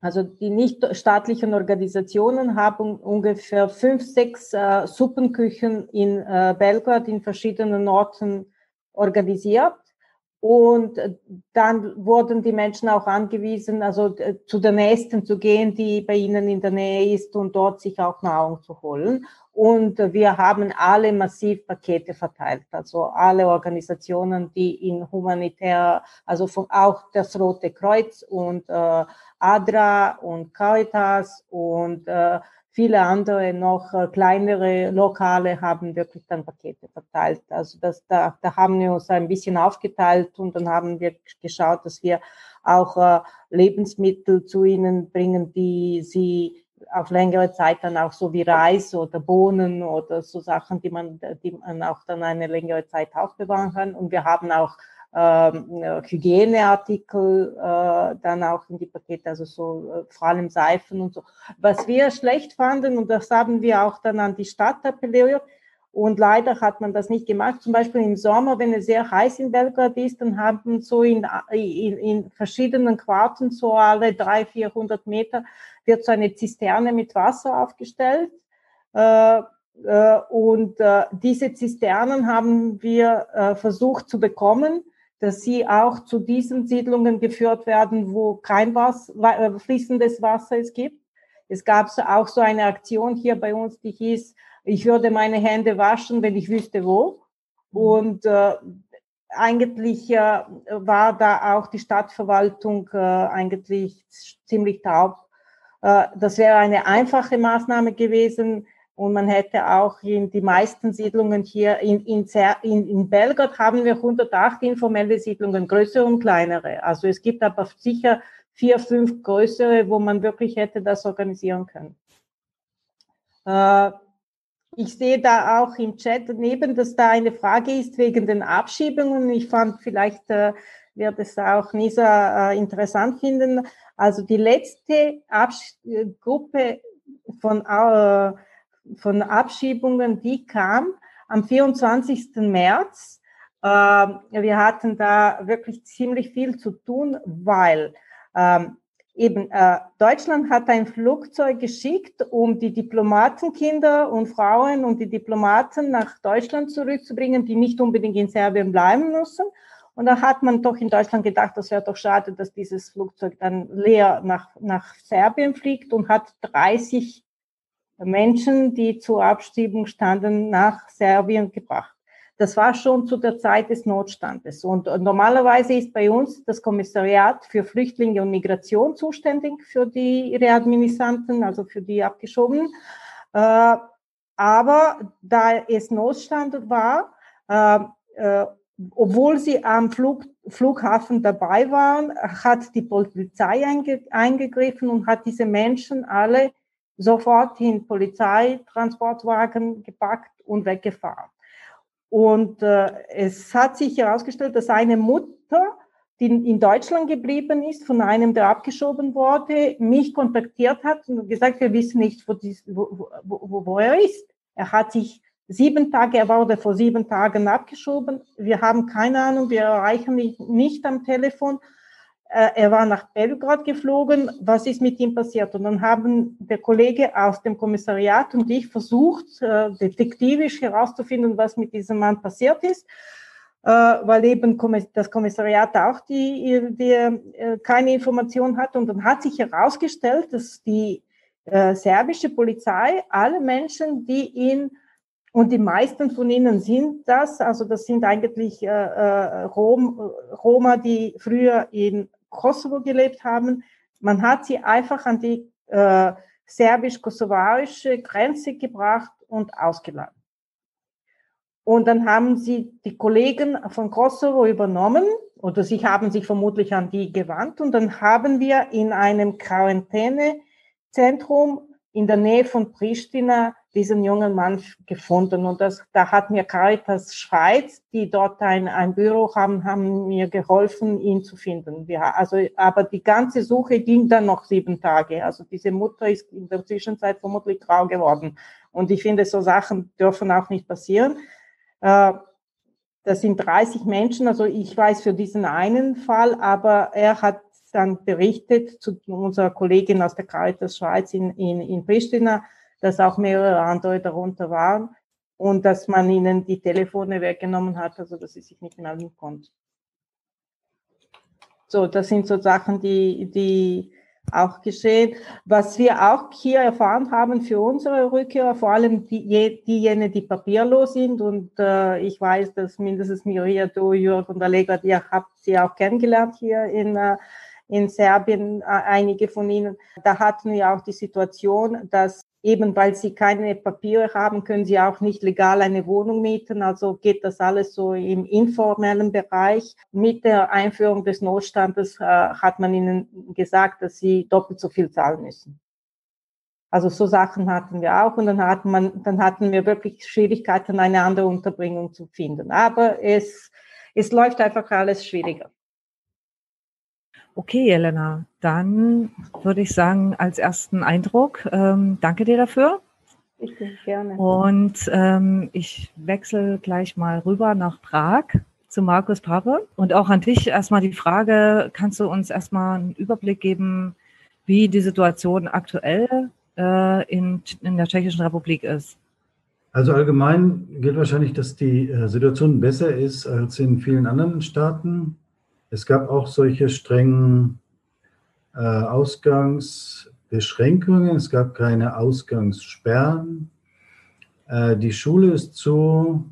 also die nichtstaatlichen Organisationen haben ungefähr fünf, sechs äh, Suppenküchen in äh, Belgrad in verschiedenen Orten organisiert und äh, dann wurden die Menschen auch angewiesen, also äh, zu der nächsten zu gehen, die bei ihnen in der Nähe ist und dort sich auch Nahrung zu holen. Und äh, wir haben alle massiv Pakete verteilt, also alle Organisationen, die in humanitär, also von, auch das Rote Kreuz und äh, ADRA und Caritas und äh, Viele andere noch äh, kleinere Lokale haben wirklich dann Pakete verteilt. Also das, da, da haben wir uns ein bisschen aufgeteilt und dann haben wir geschaut, dass wir auch äh, Lebensmittel zu ihnen bringen, die sie auf längere Zeit dann auch so wie Reis oder Bohnen oder so Sachen, die man, die man auch dann eine längere Zeit aufbewahren kann. Und wir haben auch Hygieneartikel äh, dann auch in die Pakete, also so äh, vor allem Seifen und so. Was wir schlecht fanden, und das haben wir auch dann an die Stadt appelliert, und leider hat man das nicht gemacht. Zum Beispiel im Sommer, wenn es sehr heiß in Belgrad ist, dann haben so in, in, in verschiedenen Quarten, so alle drei, vierhundert Meter, wird so eine Zisterne mit Wasser aufgestellt. Äh, äh, und äh, diese Zisternen haben wir äh, versucht zu bekommen dass sie auch zu diesen Siedlungen geführt werden, wo kein Wasser, äh, fließendes Wasser es gibt. Es gab auch so eine Aktion hier bei uns, die hieß, ich würde meine Hände waschen, wenn ich wüsste wo. Mhm. Und äh, eigentlich äh, war da auch die Stadtverwaltung äh, eigentlich ziemlich taub. Äh, das wäre eine einfache Maßnahme gewesen. Und man hätte auch in die meisten Siedlungen hier in, in, in, in Belgrad haben wir 108 informelle Siedlungen, größere und kleinere. Also es gibt aber sicher vier, fünf größere, wo man wirklich hätte das organisieren können. Äh, ich sehe da auch im Chat daneben, dass da eine Frage ist wegen den Abschiebungen. Ich fand, vielleicht äh, wird es auch Nisa äh, interessant finden. Also die letzte Absch Gruppe von von Abschiebungen, die kam am 24. März. Ähm, wir hatten da wirklich ziemlich viel zu tun, weil ähm, eben äh, Deutschland hat ein Flugzeug geschickt, um die Diplomatenkinder und Frauen und die Diplomaten nach Deutschland zurückzubringen, die nicht unbedingt in Serbien bleiben müssen. Und da hat man doch in Deutschland gedacht, das wäre doch schade, dass dieses Flugzeug dann leer nach, nach Serbien fliegt und hat 30 Menschen, die zur Abschiebung standen, nach Serbien gebracht. Das war schon zu der Zeit des Notstandes. Und normalerweise ist bei uns das Kommissariat für Flüchtlinge und Migration zuständig für die Readministranten, also für die Abgeschobenen. Äh, aber da es Notstand war, äh, äh, obwohl sie am Flug, Flughafen dabei waren, hat die Polizei eingegriffen und hat diese Menschen alle sofort in Polizeitransportwagen gepackt und weggefahren. Und äh, es hat sich herausgestellt, dass eine Mutter, die in Deutschland geblieben ist, von einem, der abgeschoben wurde, mich kontaktiert hat und gesagt, wir wissen nicht, wo, dies, wo, wo, wo er ist. Er hat sich sieben Tage, er wurde vor sieben Tagen abgeschoben. Wir haben keine Ahnung, wir erreichen ihn nicht am Telefon. Äh, er war nach Belgrad geflogen. Was ist mit ihm passiert? Und dann haben der Kollege aus dem Kommissariat und ich versucht, äh, detektivisch herauszufinden, was mit diesem Mann passiert ist, äh, weil eben das Kommissariat auch die, die keine Information hat. Und dann hat sich herausgestellt, dass die serbische Polizei alle Menschen, die ihn und die meisten von ihnen sind das, also das sind eigentlich äh, Rom, Roma, die früher in Kosovo gelebt haben. Man hat sie einfach an die äh, serbisch-kosovarische Grenze gebracht und ausgeladen. Und dann haben sie die Kollegen von Kosovo übernommen oder sie haben sich vermutlich an die gewandt und dann haben wir in einem Quarantänezentrum in der Nähe von Pristina diesen jungen Mann gefunden. Und das, da hat mir Caritas Schweiz, die dort ein, ein Büro haben, haben mir geholfen, ihn zu finden. Wir, also, aber die ganze Suche ging dann noch sieben Tage. Also diese Mutter ist in der Zwischenzeit vermutlich grau geworden. Und ich finde, so Sachen dürfen auch nicht passieren. Äh, das sind 30 Menschen, also ich weiß für diesen einen Fall, aber er hat dann berichtet zu unserer Kollegin aus der Caritas Schweiz in, in, in Pristina, dass auch mehrere andere darunter waren und dass man ihnen die Telefone weggenommen hat, also dass sie sich nicht melden konnten. So, das sind so Sachen, die, die auch geschehen. Was wir auch hier erfahren haben für unsere Rückkehrer, vor allem die, diejenigen, die papierlos sind. Und äh, ich weiß, dass mindestens Miria, du, Jörg und Allegra, ihr habt sie auch kennengelernt hier in, äh, in Serbien, äh, einige von ihnen. Da hatten wir auch die Situation, dass eben weil sie keine Papiere haben, können sie auch nicht legal eine Wohnung mieten. Also geht das alles so im informellen Bereich. Mit der Einführung des Notstandes äh, hat man ihnen gesagt, dass sie doppelt so viel zahlen müssen. Also so Sachen hatten wir auch und dann hatten, man, dann hatten wir wirklich Schwierigkeiten, eine andere Unterbringung zu finden. Aber es, es läuft einfach alles schwieriger. Okay, Elena, dann würde ich sagen, als ersten Eindruck, ähm, danke dir dafür. Ich bin gerne. Und ähm, ich wechsle gleich mal rüber nach Prag zu Markus Pape. Und auch an dich erstmal die Frage, kannst du uns erstmal einen Überblick geben, wie die Situation aktuell äh, in, in der Tschechischen Republik ist? Also allgemein gilt wahrscheinlich, dass die äh, Situation besser ist als in vielen anderen Staaten. Es gab auch solche strengen äh, Ausgangsbeschränkungen. Es gab keine Ausgangssperren. Äh, die Schule ist zu.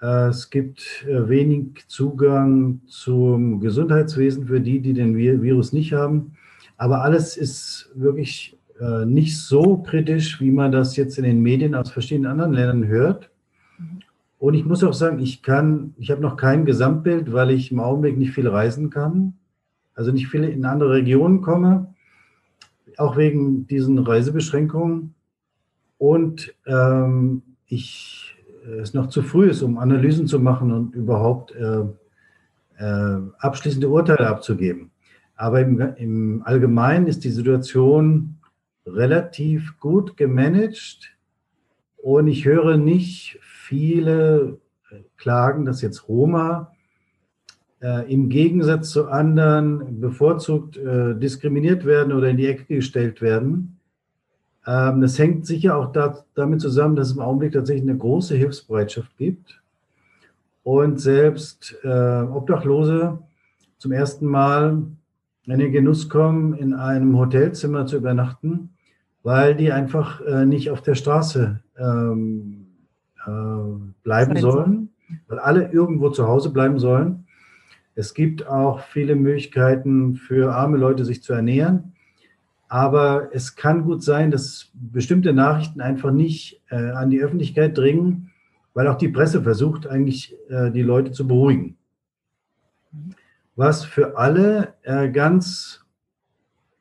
Äh, es gibt äh, wenig Zugang zum Gesundheitswesen für die, die den Virus nicht haben. Aber alles ist wirklich äh, nicht so kritisch, wie man das jetzt in den Medien aus verschiedenen anderen Ländern hört. Und ich muss auch sagen, ich kann, ich habe noch kein Gesamtbild, weil ich im Augenblick nicht viel reisen kann. Also nicht viel in andere Regionen komme, auch wegen diesen Reisebeschränkungen. Und ähm, ich, es noch zu früh ist, um Analysen zu machen und überhaupt äh, äh, abschließende Urteile abzugeben. Aber im, im Allgemeinen ist die Situation relativ gut gemanagt und ich höre nicht viele äh, klagen, dass jetzt Roma äh, im Gegensatz zu anderen bevorzugt äh, diskriminiert werden oder in die Ecke gestellt werden. Ähm, das hängt sicher auch da, damit zusammen, dass es im Augenblick tatsächlich eine große Hilfsbereitschaft gibt und selbst äh, Obdachlose zum ersten Mal in den Genuss kommen, in einem Hotelzimmer zu übernachten, weil die einfach äh, nicht auf der Straße ähm, äh, bleiben sollen, weil alle irgendwo zu Hause bleiben sollen. Es gibt auch viele Möglichkeiten für arme Leute, sich zu ernähren. Aber es kann gut sein, dass bestimmte Nachrichten einfach nicht äh, an die Öffentlichkeit dringen, weil auch die Presse versucht, eigentlich äh, die Leute zu beruhigen. Was für alle äh, ganz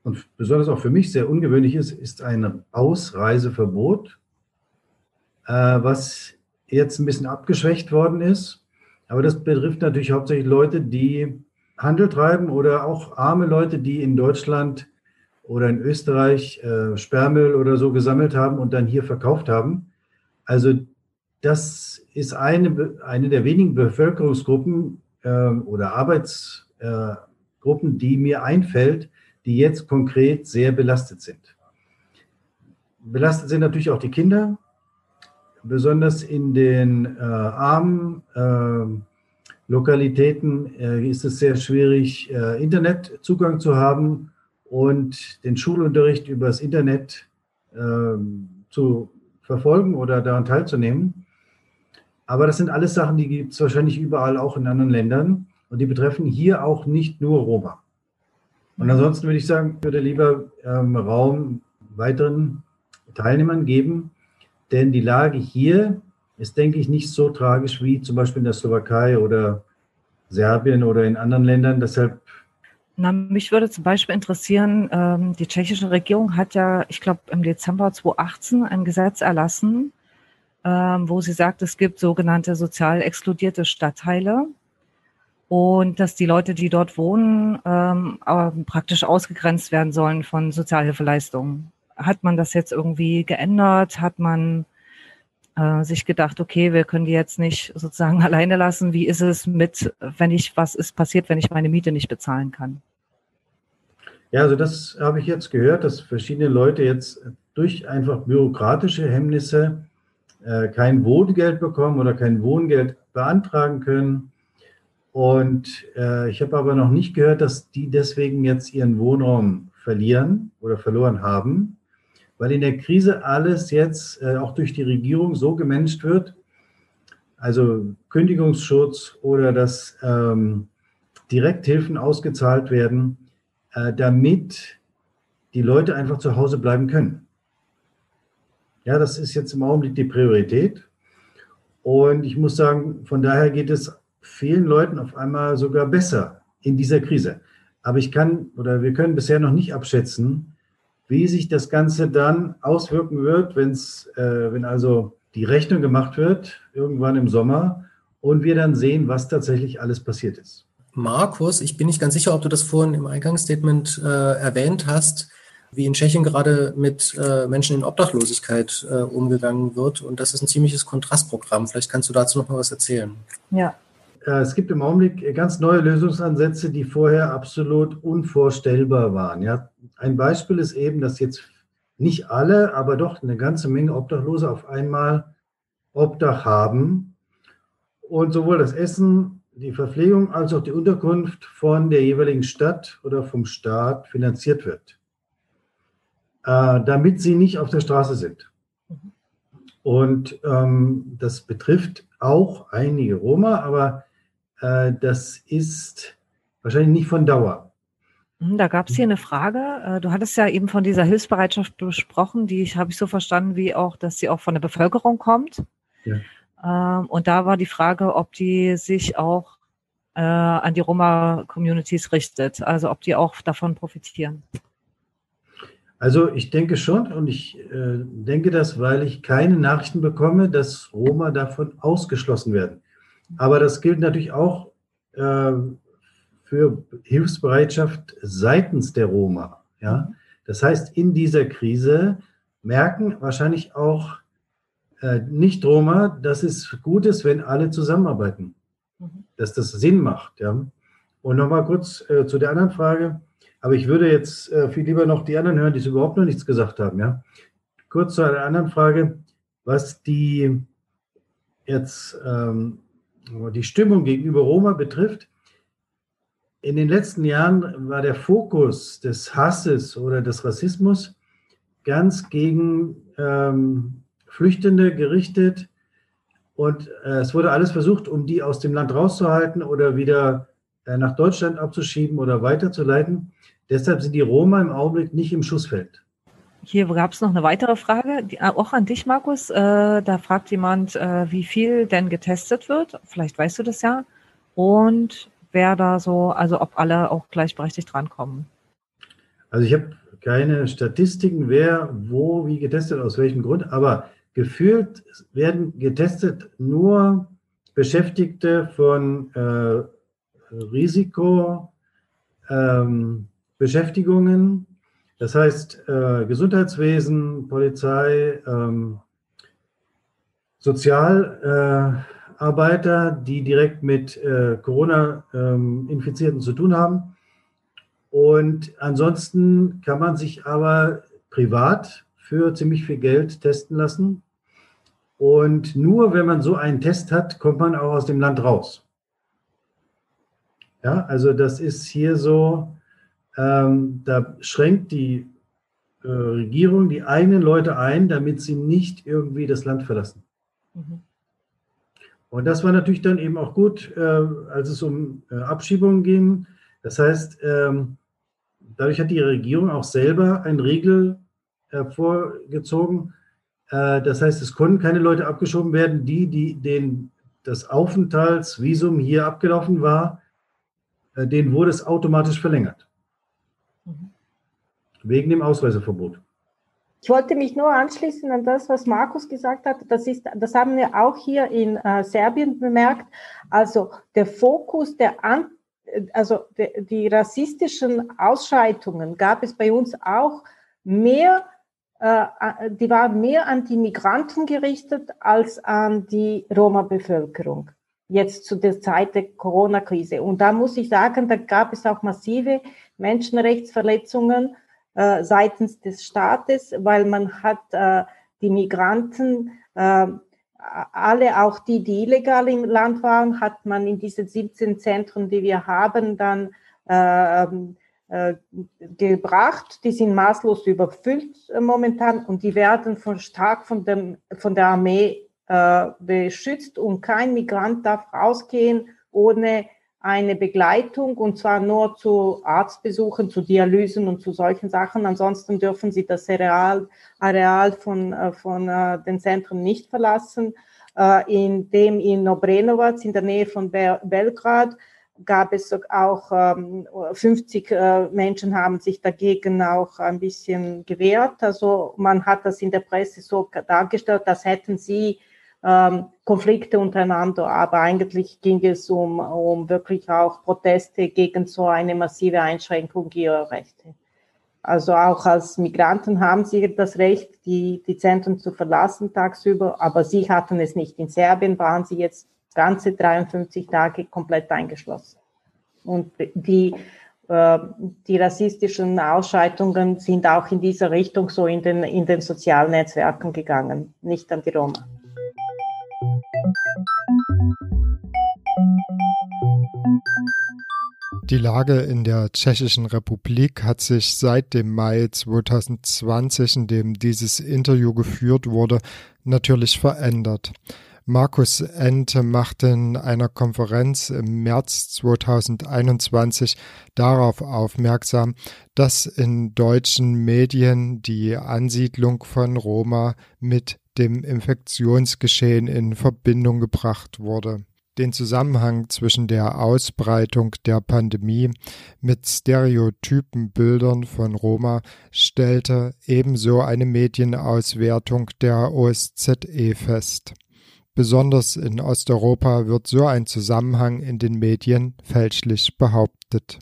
und besonders auch für mich sehr ungewöhnlich ist, ist ein Ausreiseverbot äh, was jetzt ein bisschen abgeschwächt worden ist. Aber das betrifft natürlich hauptsächlich Leute, die Handel treiben oder auch arme Leute, die in Deutschland oder in Österreich äh, Sperrmüll oder so gesammelt haben und dann hier verkauft haben. Also das ist eine, eine der wenigen Bevölkerungsgruppen äh, oder Arbeitsgruppen, äh, die mir einfällt, die jetzt konkret sehr belastet sind. Belastet sind natürlich auch die Kinder, besonders in den äh, armen äh, Lokalitäten äh, ist es sehr schwierig, äh, Internetzugang zu haben und den Schulunterricht übers Internet ähm, zu verfolgen oder daran teilzunehmen. Aber das sind alles Sachen, die gibt es wahrscheinlich überall auch in anderen Ländern und die betreffen hier auch nicht nur Roma. Und ansonsten würde ich sagen, würde lieber ähm, Raum weiteren Teilnehmern geben, denn die Lage hier ist, denke ich, nicht so tragisch wie zum Beispiel in der Slowakei oder Serbien oder in anderen Ländern. Deshalb Na, mich würde zum Beispiel interessieren, ähm, die tschechische Regierung hat ja, ich glaube, im Dezember 2018 ein Gesetz erlassen, ähm, wo sie sagt, es gibt sogenannte sozial exkludierte Stadtteile und dass die Leute, die dort wohnen, ähm, praktisch ausgegrenzt werden sollen von Sozialhilfeleistungen. Hat man das jetzt irgendwie geändert? Hat man äh, sich gedacht, okay, wir können die jetzt nicht sozusagen alleine lassen. Wie ist es mit, wenn ich, was ist passiert, wenn ich meine Miete nicht bezahlen kann? Ja, also das habe ich jetzt gehört, dass verschiedene Leute jetzt durch einfach bürokratische Hemmnisse äh, kein Wohngeld bekommen oder kein Wohngeld beantragen können. Und äh, ich habe aber noch nicht gehört, dass die deswegen jetzt ihren Wohnraum verlieren oder verloren haben, weil in der Krise alles jetzt äh, auch durch die Regierung so gemanagt wird, also Kündigungsschutz oder dass ähm, Direkthilfen ausgezahlt werden, äh, damit die Leute einfach zu Hause bleiben können. Ja, das ist jetzt im Augenblick die Priorität. Und ich muss sagen, von daher geht es vielen Leuten auf einmal sogar besser in dieser Krise. Aber ich kann oder wir können bisher noch nicht abschätzen, wie sich das Ganze dann auswirken wird, wenn's, äh, wenn also die Rechnung gemacht wird, irgendwann im Sommer, und wir dann sehen, was tatsächlich alles passiert ist. Markus, ich bin nicht ganz sicher, ob du das vorhin im Eingangsstatement äh, erwähnt hast, wie in Tschechien gerade mit äh, Menschen in Obdachlosigkeit äh, umgegangen wird. Und das ist ein ziemliches Kontrastprogramm. Vielleicht kannst du dazu noch mal was erzählen. Ja. Äh, es gibt im Augenblick ganz neue Lösungsansätze, die vorher absolut unvorstellbar waren. Ja, ein Beispiel ist eben, dass jetzt nicht alle, aber doch eine ganze Menge Obdachlose auf einmal Obdach haben und sowohl das Essen die Verpflegung als auch die Unterkunft von der jeweiligen Stadt oder vom Staat finanziert wird, äh, damit sie nicht auf der Straße sind. Und ähm, das betrifft auch einige Roma, aber das ist wahrscheinlich nicht von Dauer. Hm, da gab es hier eine Frage. Äh, du hattest ja eben von dieser Hilfsbereitschaft besprochen, die habe ich so verstanden, wie auch, dass sie auch von der Bevölkerung kommt. Ja. Ähm, und da war die Frage, ob die sich auch äh, an die Roma-Communities richtet, also ob die auch davon profitieren. Also ich denke schon und ich äh, denke das, weil ich keine Nachrichten bekomme, dass Roma davon ausgeschlossen werden. Aber das gilt natürlich auch äh, für Hilfsbereitschaft seitens der Roma. Ja? Das heißt, in dieser Krise merken wahrscheinlich auch äh, Nicht-Roma, dass es gut ist, wenn alle zusammenarbeiten, mhm. dass das Sinn macht. Ja? Und nochmal kurz äh, zu der anderen Frage. Aber ich würde jetzt äh, viel lieber noch die anderen hören, die es überhaupt noch nichts gesagt haben. Ja? Kurz zu einer anderen Frage, was die jetzt ähm, die Stimmung gegenüber Roma betrifft. In den letzten Jahren war der Fokus des Hasses oder des Rassismus ganz gegen ähm, Flüchtende gerichtet und äh, es wurde alles versucht, um die aus dem Land rauszuhalten oder wieder äh, nach Deutschland abzuschieben oder weiterzuleiten. Deshalb sind die Roma im Augenblick nicht im Schussfeld. Hier gab es noch eine weitere Frage, die, äh, auch an dich, Markus. Äh, da fragt jemand, äh, wie viel denn getestet wird. Vielleicht weißt du das ja. Und wer da so, also ob alle auch gleichberechtigt drankommen. Also ich habe keine Statistiken, wer wo wie getestet, aus welchem Grund, aber Gefühlt werden getestet nur Beschäftigte von äh, Risikobeschäftigungen, ähm, das heißt äh, Gesundheitswesen, Polizei, ähm, Sozialarbeiter, die direkt mit äh, Corona-Infizierten ähm, zu tun haben. Und ansonsten kann man sich aber privat für ziemlich viel Geld testen lassen. Und nur wenn man so einen Test hat, kommt man auch aus dem Land raus. Ja, also das ist hier so, ähm, da schränkt die äh, Regierung die eigenen Leute ein, damit sie nicht irgendwie das Land verlassen. Mhm. Und das war natürlich dann eben auch gut, äh, als es um äh, Abschiebungen ging. Das heißt, ähm, dadurch hat die Regierung auch selber ein Riegel hervorgezogen. Äh, das heißt, es konnten keine Leute abgeschoben werden, die, die den, das Aufenthaltsvisum hier abgelaufen war, äh, denen wurde es automatisch verlängert. Wegen dem Ausreiseverbot. Ich wollte mich nur anschließen an das, was Markus gesagt hat. Das ist, das haben wir auch hier in äh, Serbien bemerkt. Also der Fokus der An also die, die rassistischen Ausschreitungen gab es bei uns auch mehr, äh, die waren mehr an die Migranten gerichtet als an die Roma-Bevölkerung. Jetzt zu der Zeit der Corona-Krise. Und da muss ich sagen, da gab es auch massive Menschenrechtsverletzungen äh, seitens des Staates, weil man hat äh, die Migranten äh, alle, auch die, die illegal im Land waren, hat man in diese 17 Zentren, die wir haben, dann äh, äh, gebracht. Die sind maßlos überfüllt äh, momentan und die werden von, stark von, dem, von der Armee äh, beschützt und kein Migrant darf rausgehen ohne eine Begleitung und zwar nur zu Arztbesuchen, zu Dialysen und zu solchen Sachen. Ansonsten dürfen sie das Areal, von, äh, von äh, den Zentren nicht verlassen. Äh, in dem in Obrenovac in der Nähe von Belgrad gab es auch 50 Menschen haben sich dagegen auch ein bisschen gewehrt. Also man hat das in der Presse so dargestellt, als hätten sie ähm, Konflikte untereinander, aber eigentlich ging es um, um wirklich auch Proteste gegen so eine massive Einschränkung ihrer Rechte. Also auch als Migranten haben sie das Recht, die, die Zentren zu verlassen tagsüber, aber sie hatten es nicht. In Serbien waren sie jetzt ganze 53 Tage komplett eingeschlossen. Und die, äh, die rassistischen Ausschreitungen sind auch in dieser Richtung so in den, in den sozialen Netzwerken gegangen, nicht an die Roma. Die Lage in der Tschechischen Republik hat sich seit dem Mai 2020, in dem dieses Interview geführt wurde, natürlich verändert. Markus Ente machte in einer Konferenz im März 2021 darauf aufmerksam, dass in deutschen Medien die Ansiedlung von Roma mit dem Infektionsgeschehen in Verbindung gebracht wurde. Den Zusammenhang zwischen der Ausbreitung der Pandemie mit stereotypen Bildern von Roma stellte ebenso eine Medienauswertung der OSZE fest. Besonders in Osteuropa wird so ein Zusammenhang in den Medien fälschlich behauptet.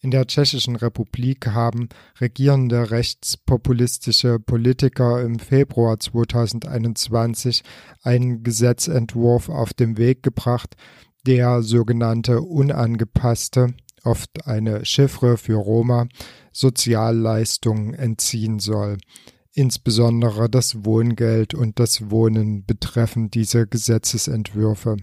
In der Tschechischen Republik haben regierende rechtspopulistische Politiker im Februar 2021 einen Gesetzentwurf auf den Weg gebracht, der sogenannte unangepasste, oft eine Chiffre für Roma, Sozialleistungen entziehen soll. Insbesondere das Wohngeld und das Wohnen betreffen diese Gesetzesentwürfe.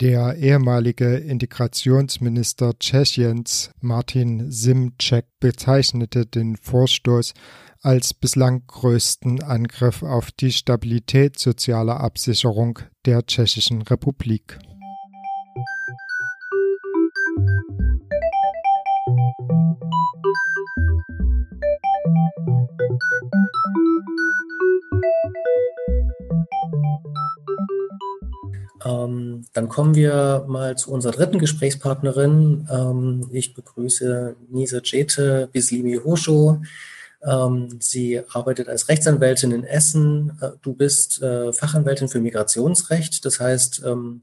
Der ehemalige Integrationsminister Tschechiens Martin Simcek bezeichnete den Vorstoß als bislang größten Angriff auf die Stabilität sozialer Absicherung der Tschechischen Republik. Ähm, dann kommen wir mal zu unserer dritten Gesprächspartnerin. Ähm, ich begrüße Nisa Cete Bislimi Hosho. Ähm, sie arbeitet als Rechtsanwältin in Essen. Äh, du bist äh, Fachanwältin für Migrationsrecht. Das heißt, ähm,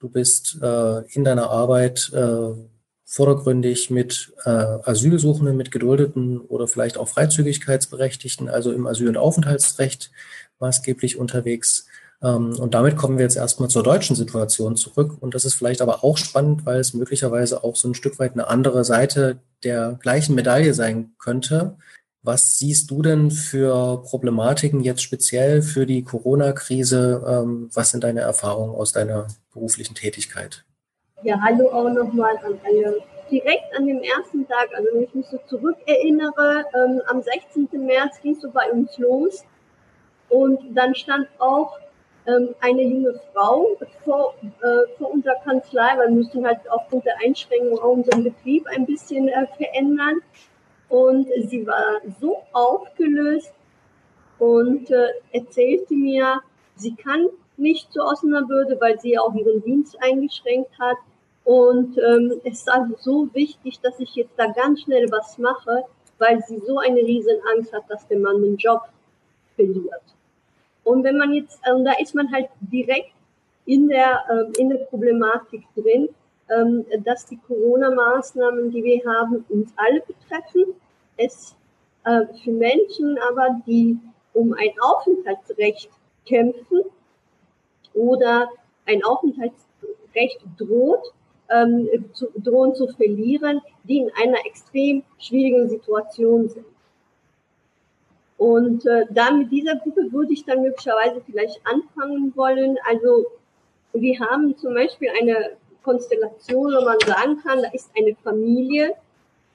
du bist äh, in deiner Arbeit äh, vordergründig mit äh, Asylsuchenden, mit Geduldeten oder vielleicht auch Freizügigkeitsberechtigten, also im Asyl- und Aufenthaltsrecht maßgeblich unterwegs. Ähm, und damit kommen wir jetzt erstmal zur deutschen Situation zurück. Und das ist vielleicht aber auch spannend, weil es möglicherweise auch so ein Stück weit eine andere Seite der gleichen Medaille sein könnte. Was siehst du denn für Problematiken jetzt speziell für die Corona-Krise? Ähm, was sind deine Erfahrungen aus deiner beruflichen Tätigkeit? Ja, hallo auch nochmal an alle. Direkt an dem ersten Tag, also wenn ich mich so zurückerinnere, ähm, am 16. März ging es so bei uns los. Und dann stand auch ähm, eine junge Frau vor, äh, vor unserer Kanzlei, weil wir mussten halt aufgrund der Einschränkungen auch unseren Betrieb ein bisschen äh, verändern. Und sie war so aufgelöst und äh, erzählte mir, sie kann nicht zu Osnabrück, weil sie auch ihren Dienst eingeschränkt hat. Und ähm, es ist also so wichtig, dass ich jetzt da ganz schnell was mache. weil sie so eine riesen Angst hat, dass der Mann den Job verliert. Und wenn man jetzt, und da ist man halt direkt in der, äh, in der Problematik drin, ähm, dass die Corona-Maßnahmen, die wir haben, uns alle betreffen. Es äh, für Menschen aber, die um ein Aufenthaltsrecht kämpfen oder ein Aufenthaltsrecht droht, ähm, drohen zu verlieren, die in einer extrem schwierigen Situation sind. Und äh, da mit dieser Gruppe würde ich dann möglicherweise vielleicht anfangen wollen. Also wir haben zum Beispiel eine Konstellation, wo man sagen kann, da ist eine Familie,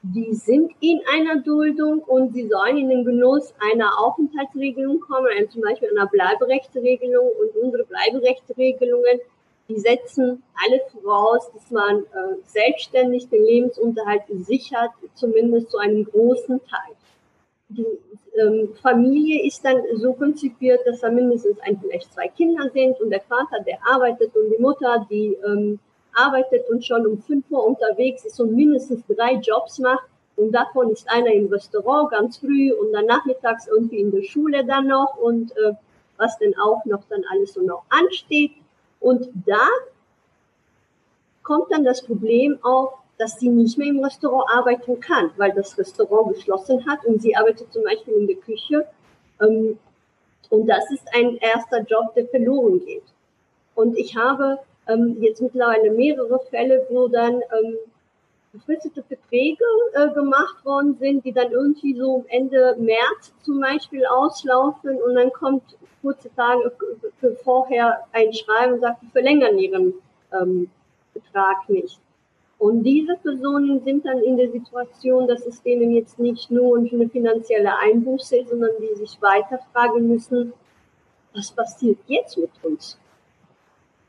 die sind in einer Duldung und sie sollen in den Genuss einer Aufenthaltsregelung kommen, also zum Beispiel einer Bleiberechtsregelung und unsere Bleiberechtsregelungen, die setzen alle voraus, dass man äh, selbstständig den Lebensunterhalt sichert, zumindest zu einem großen Teil. Die ähm, Familie ist dann so konzipiert, dass da mindestens ein, vielleicht zwei Kinder sind und der Vater, der arbeitet und die Mutter, die ähm, arbeitet und schon um 5 Uhr unterwegs ist und mindestens drei Jobs macht. Und davon ist einer im Restaurant ganz früh und dann nachmittags irgendwie in der Schule dann noch und äh, was denn auch noch dann alles so noch ansteht. Und da kommt dann das Problem auf, dass sie nicht mehr im Restaurant arbeiten kann, weil das Restaurant geschlossen hat und sie arbeitet zum Beispiel in der Küche. Ähm, und das ist ein erster Job, der verloren geht. Und ich habe ähm, jetzt mittlerweile mehrere Fälle, wo dann ähm, befristete Verträge äh, gemacht worden sind, die dann irgendwie so Ende März zum Beispiel auslaufen und dann kommt kurze Tage vorher ein Schreiben und sagt, wir verlängern ihren ähm, Betrag nicht. Und diese Personen sind dann in der Situation, dass es denen jetzt nicht nur eine finanzielle Einbuße ist, sondern die sich weiter fragen müssen, was passiert jetzt mit uns?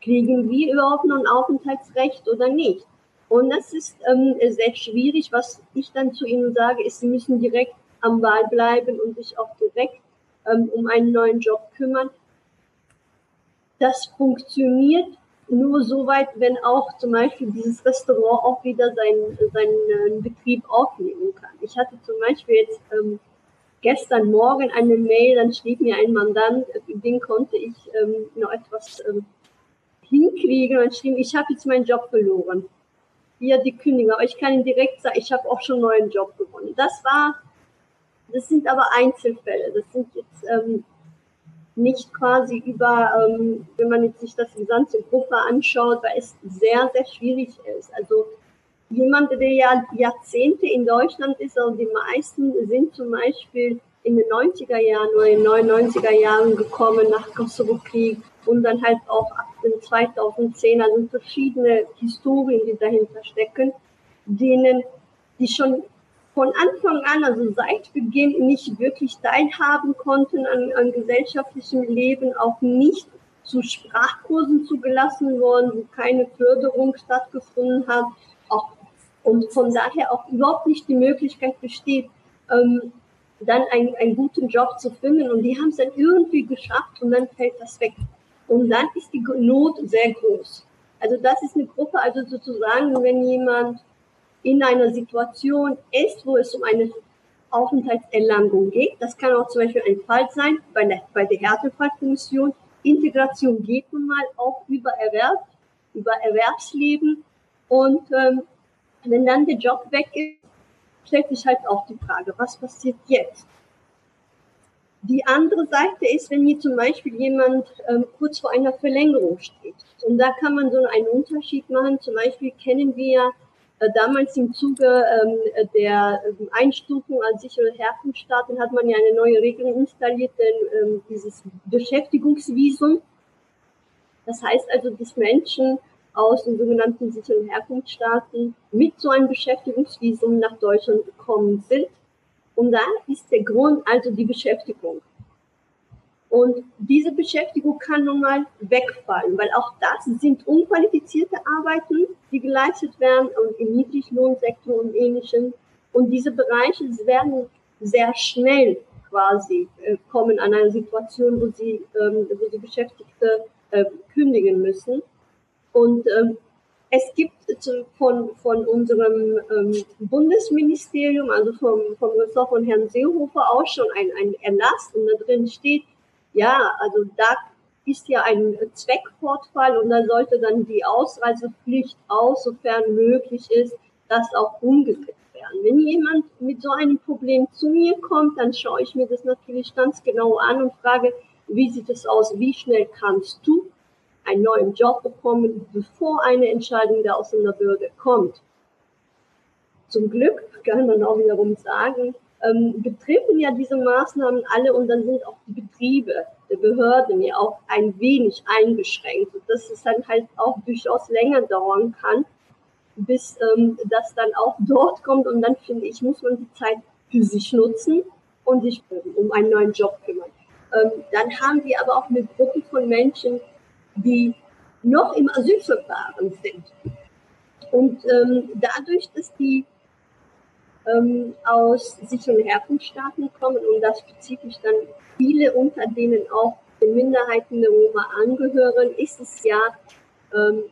kriegen wir überhaupt noch ein Aufenthaltsrecht oder nicht? Und das ist ähm, sehr schwierig. Was ich dann zu ihnen sage, ist, sie müssen direkt am Ball bleiben und sich auch direkt ähm, um einen neuen Job kümmern. Das funktioniert nur so weit, wenn auch zum Beispiel dieses Restaurant auch wieder seinen, seinen Betrieb aufnehmen kann. Ich hatte zum Beispiel jetzt ähm, gestern Morgen eine Mail, dann schrieb mir ein Mandant, den konnte ich ähm, noch etwas ähm, hinkriegen und schrieben, ich habe jetzt meinen Job verloren. Hier die Kündigung. Aber ich kann Ihnen direkt sagen, ich habe auch schon einen neuen Job gewonnen. Das war, das sind aber Einzelfälle. Das sind jetzt ähm, nicht quasi über, ähm, wenn man jetzt sich das gesamte Gruppe anschaut, weil es sehr, sehr schwierig ist. Also jemand, der ja Jahrzehnte in Deutschland ist, also die meisten sind zum Beispiel in den 90er Jahren oder in den 99er Jahren gekommen nach Kosovo-Krieg und dann halt auch ab den 2010, also verschiedene Historien, die dahinter stecken, denen, die schon von Anfang an, also seit Beginn, nicht wirklich teilhaben konnten an, an gesellschaftlichem Leben, auch nicht zu Sprachkursen zugelassen worden, wo keine Förderung stattgefunden hat, auch, und von daher auch überhaupt nicht die Möglichkeit besteht, ähm, dann einen, einen guten Job zu finden. Und die haben es dann irgendwie geschafft und dann fällt das weg. Und dann ist die Not sehr groß. Also das ist eine Gruppe, also sozusagen, wenn jemand in einer Situation ist, wo es um eine Aufenthaltserlangung geht, das kann auch zum Beispiel ein Fall sein bei der, bei der Härtefallkommission. Integration geht nun mal auch über Erwerb, über Erwerbsleben. Und ähm, wenn dann der Job weg ist, stellt sich halt auch die Frage, was passiert jetzt? Die andere Seite ist, wenn hier zum Beispiel jemand ähm, kurz vor einer Verlängerung steht. Und da kann man so einen Unterschied machen. Zum Beispiel kennen wir äh, damals im Zuge ähm, der ähm, Einstufung als sichere Herkunftsstaaten hat man ja eine neue Regelung installiert, denn ähm, dieses Beschäftigungsvisum. Das heißt also, dass Menschen aus den sogenannten sicheren Herkunftsstaaten mit so einem Beschäftigungsvisum nach Deutschland gekommen sind und da ist der Grund also die Beschäftigung. Und diese Beschäftigung kann nun mal wegfallen, weil auch das sind unqualifizierte Arbeiten, die geleistet werden und im Niedriglohnsektor und ähnlichem. Und diese Bereiche werden sehr schnell quasi äh, kommen an eine Situation, wo sie, ähm, wo sie Beschäftigte äh, kündigen müssen. Und ähm, es gibt von, von unserem ähm, Bundesministerium, also vom, vom Ressort von Herrn Seehofer auch schon ein, ein Erlass und da drin steht, ja, also da ist ja ein Zweckfortfall und da sollte dann die Ausreisepflicht aus, sofern möglich ist, das auch umgesetzt werden. Wenn jemand mit so einem Problem zu mir kommt, dann schaue ich mir das natürlich ganz genau an und frage, wie sieht es aus, wie schnell kannst du einen neuen Job bekommen, bevor eine Entscheidung der Ausländerbehörde kommt. Zum Glück kann man auch wiederum sagen, ähm, betreffen ja diese Maßnahmen alle und dann sind auch die Betriebe der Behörden ja auch ein wenig eingeschränkt, dass es dann halt auch durchaus länger dauern kann, bis ähm, das dann auch dort kommt und dann finde ich, muss man die Zeit für sich nutzen und sich um einen neuen Job kümmern. Ähm, dann haben wir aber auch eine Gruppe von Menschen, die noch im Asylverfahren sind. Und ähm, dadurch, dass die ähm, aus sicheren Herkunftsstaaten kommen und da spezifisch dann viele unter denen auch den Minderheiten der Roma angehören, ist es ja ähm,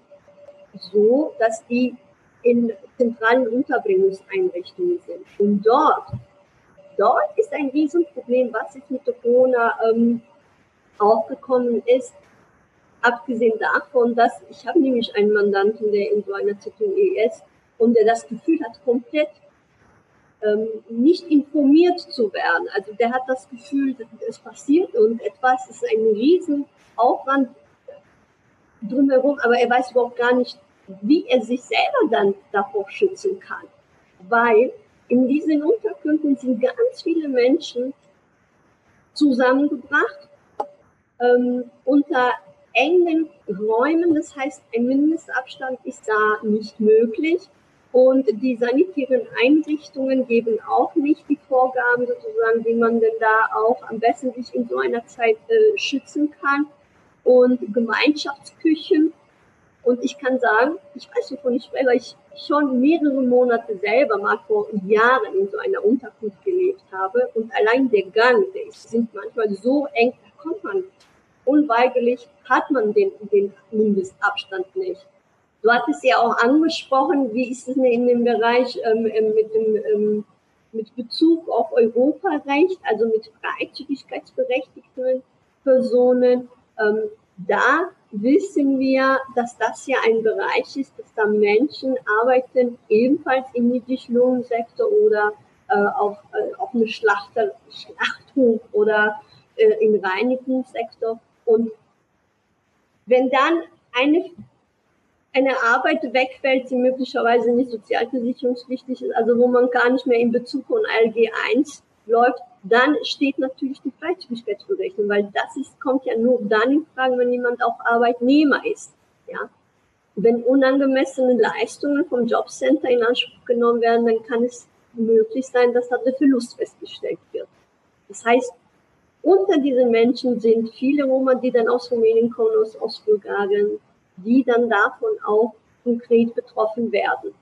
so, dass die in zentralen Unterbringungseinrichtungen sind. Und dort, dort ist ein Riesenproblem, was jetzt mit Corona ähm, aufgekommen ist, abgesehen davon, dass ich habe nämlich einen Mandanten, der in so einer ZUE ist und der das Gefühl hat, komplett nicht informiert zu werden. Also der hat das Gefühl, dass es passiert und etwas ist ein Riesenaufwand drumherum, aber er weiß überhaupt gar nicht, wie er sich selber dann davor schützen kann. Weil in diesen Unterkünften sind ganz viele Menschen zusammengebracht ähm, unter engen Räumen. Das heißt, ein Mindestabstand ist da nicht möglich. Und die sanitären Einrichtungen geben auch nicht die Vorgaben sozusagen, wie man denn da auch am besten sich in so einer Zeit äh, schützen kann. Und Gemeinschaftsküchen. Und ich kann sagen, ich weiß, wovon ich spreche, weil ich schon mehrere Monate selber mal vor Jahren in so einer Unterkunft gelebt habe. Und allein der Gang, der ist, sind manchmal so eng, da kommt man unweigerlich hat man den, den Mindestabstand nicht. Du hattest ja auch angesprochen, wie ist es in dem Bereich ähm, ähm, mit, dem, ähm, mit Bezug auf Europarecht, also mit freizügigkeitsberechtigten Personen. Ähm, da wissen wir, dass das ja ein Bereich ist, dass da Menschen arbeiten, ebenfalls im Niedriglohnsektor oder äh, auf, äh, auf eine Schlachter, Schlachtung oder äh, im Reinigungssektor. Und wenn dann eine, eine Arbeit wegfällt, die möglicherweise nicht sozialversicherungspflichtig ist, also wo man gar nicht mehr in Bezug von ALG 1 läuft, dann steht natürlich die Freizügigkeitsberechnung, weil das ist, kommt ja nur dann in Frage, wenn jemand auch Arbeitnehmer ist. Ja? Wenn unangemessene Leistungen vom Jobcenter in Anspruch genommen werden, dann kann es möglich sein, dass da der Verlust festgestellt wird. Das heißt, unter diesen Menschen sind viele Roma, die dann aus Rumänien kommen, aus, aus Bulgarien, die dann davon auch konkret betroffen werden.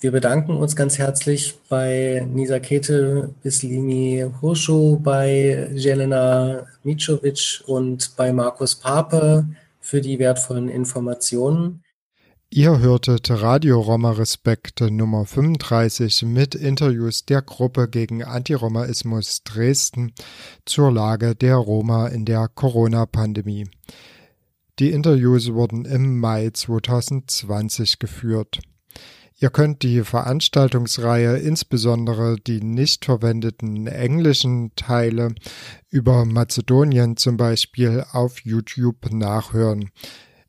Wir bedanken uns ganz herzlich bei Nisa Kete, Bislimi Hurschu, bei Jelena Micovic und bei Markus Pape für die wertvollen Informationen. Ihr hörtet Radio Roma Respekt Nummer 35 mit Interviews der Gruppe gegen Antiromaismus Dresden zur Lage der Roma in der Corona-Pandemie. Die Interviews wurden im Mai 2020 geführt. Ihr könnt die Veranstaltungsreihe, insbesondere die nicht verwendeten englischen Teile über Mazedonien zum Beispiel, auf YouTube nachhören.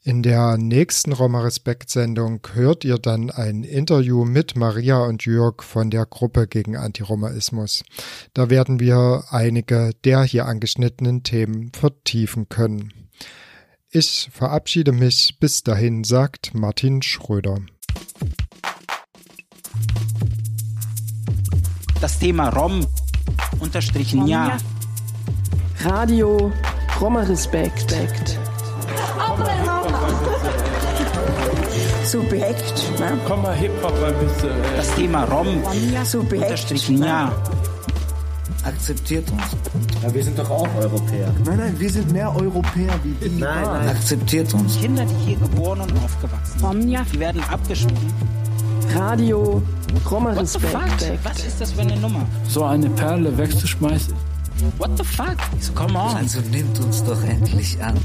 In der nächsten Roma Respekt Sendung hört ihr dann ein Interview mit Maria und Jörg von der Gruppe gegen Antiromaismus. Da werden wir einige der hier angeschnittenen Themen vertiefen können. Ich verabschiede mich bis dahin, sagt Martin Schröder. das Thema Rom unterstrichen ja. Radio Roma Respekt. Subjekt. Ne? Komm mal Hip-Hop ein bisschen. Äh. Das Thema Rom. Subjekt. Unterstrichen ja. Akzeptiert uns. Ja, wir sind doch auch Europäer. Nein, nein, wir sind mehr Europäer wie die. Nein, nein. Akzeptiert uns. Kinder, die hier geboren und aufgewachsen sind, die werden abgeschoben. Radio fuck? Respekt. Was ist das für eine Nummer? So eine Perle wegzuschmeißen. What the fuck? So, come on. Also nimmt uns doch endlich an.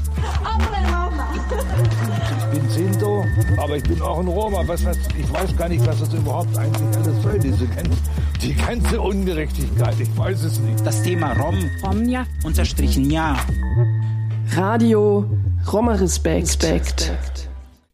Ich bin Sinto, aber ich bin auch ein Roma. Was, was, ich weiß gar nicht, was das überhaupt eigentlich alles soll, diese ganze, die ganze Ungerechtigkeit. Ich weiß es nicht. Das Thema Rom. Omnia. Unterstrichen ja. Radio Roma Respekt. Respekt.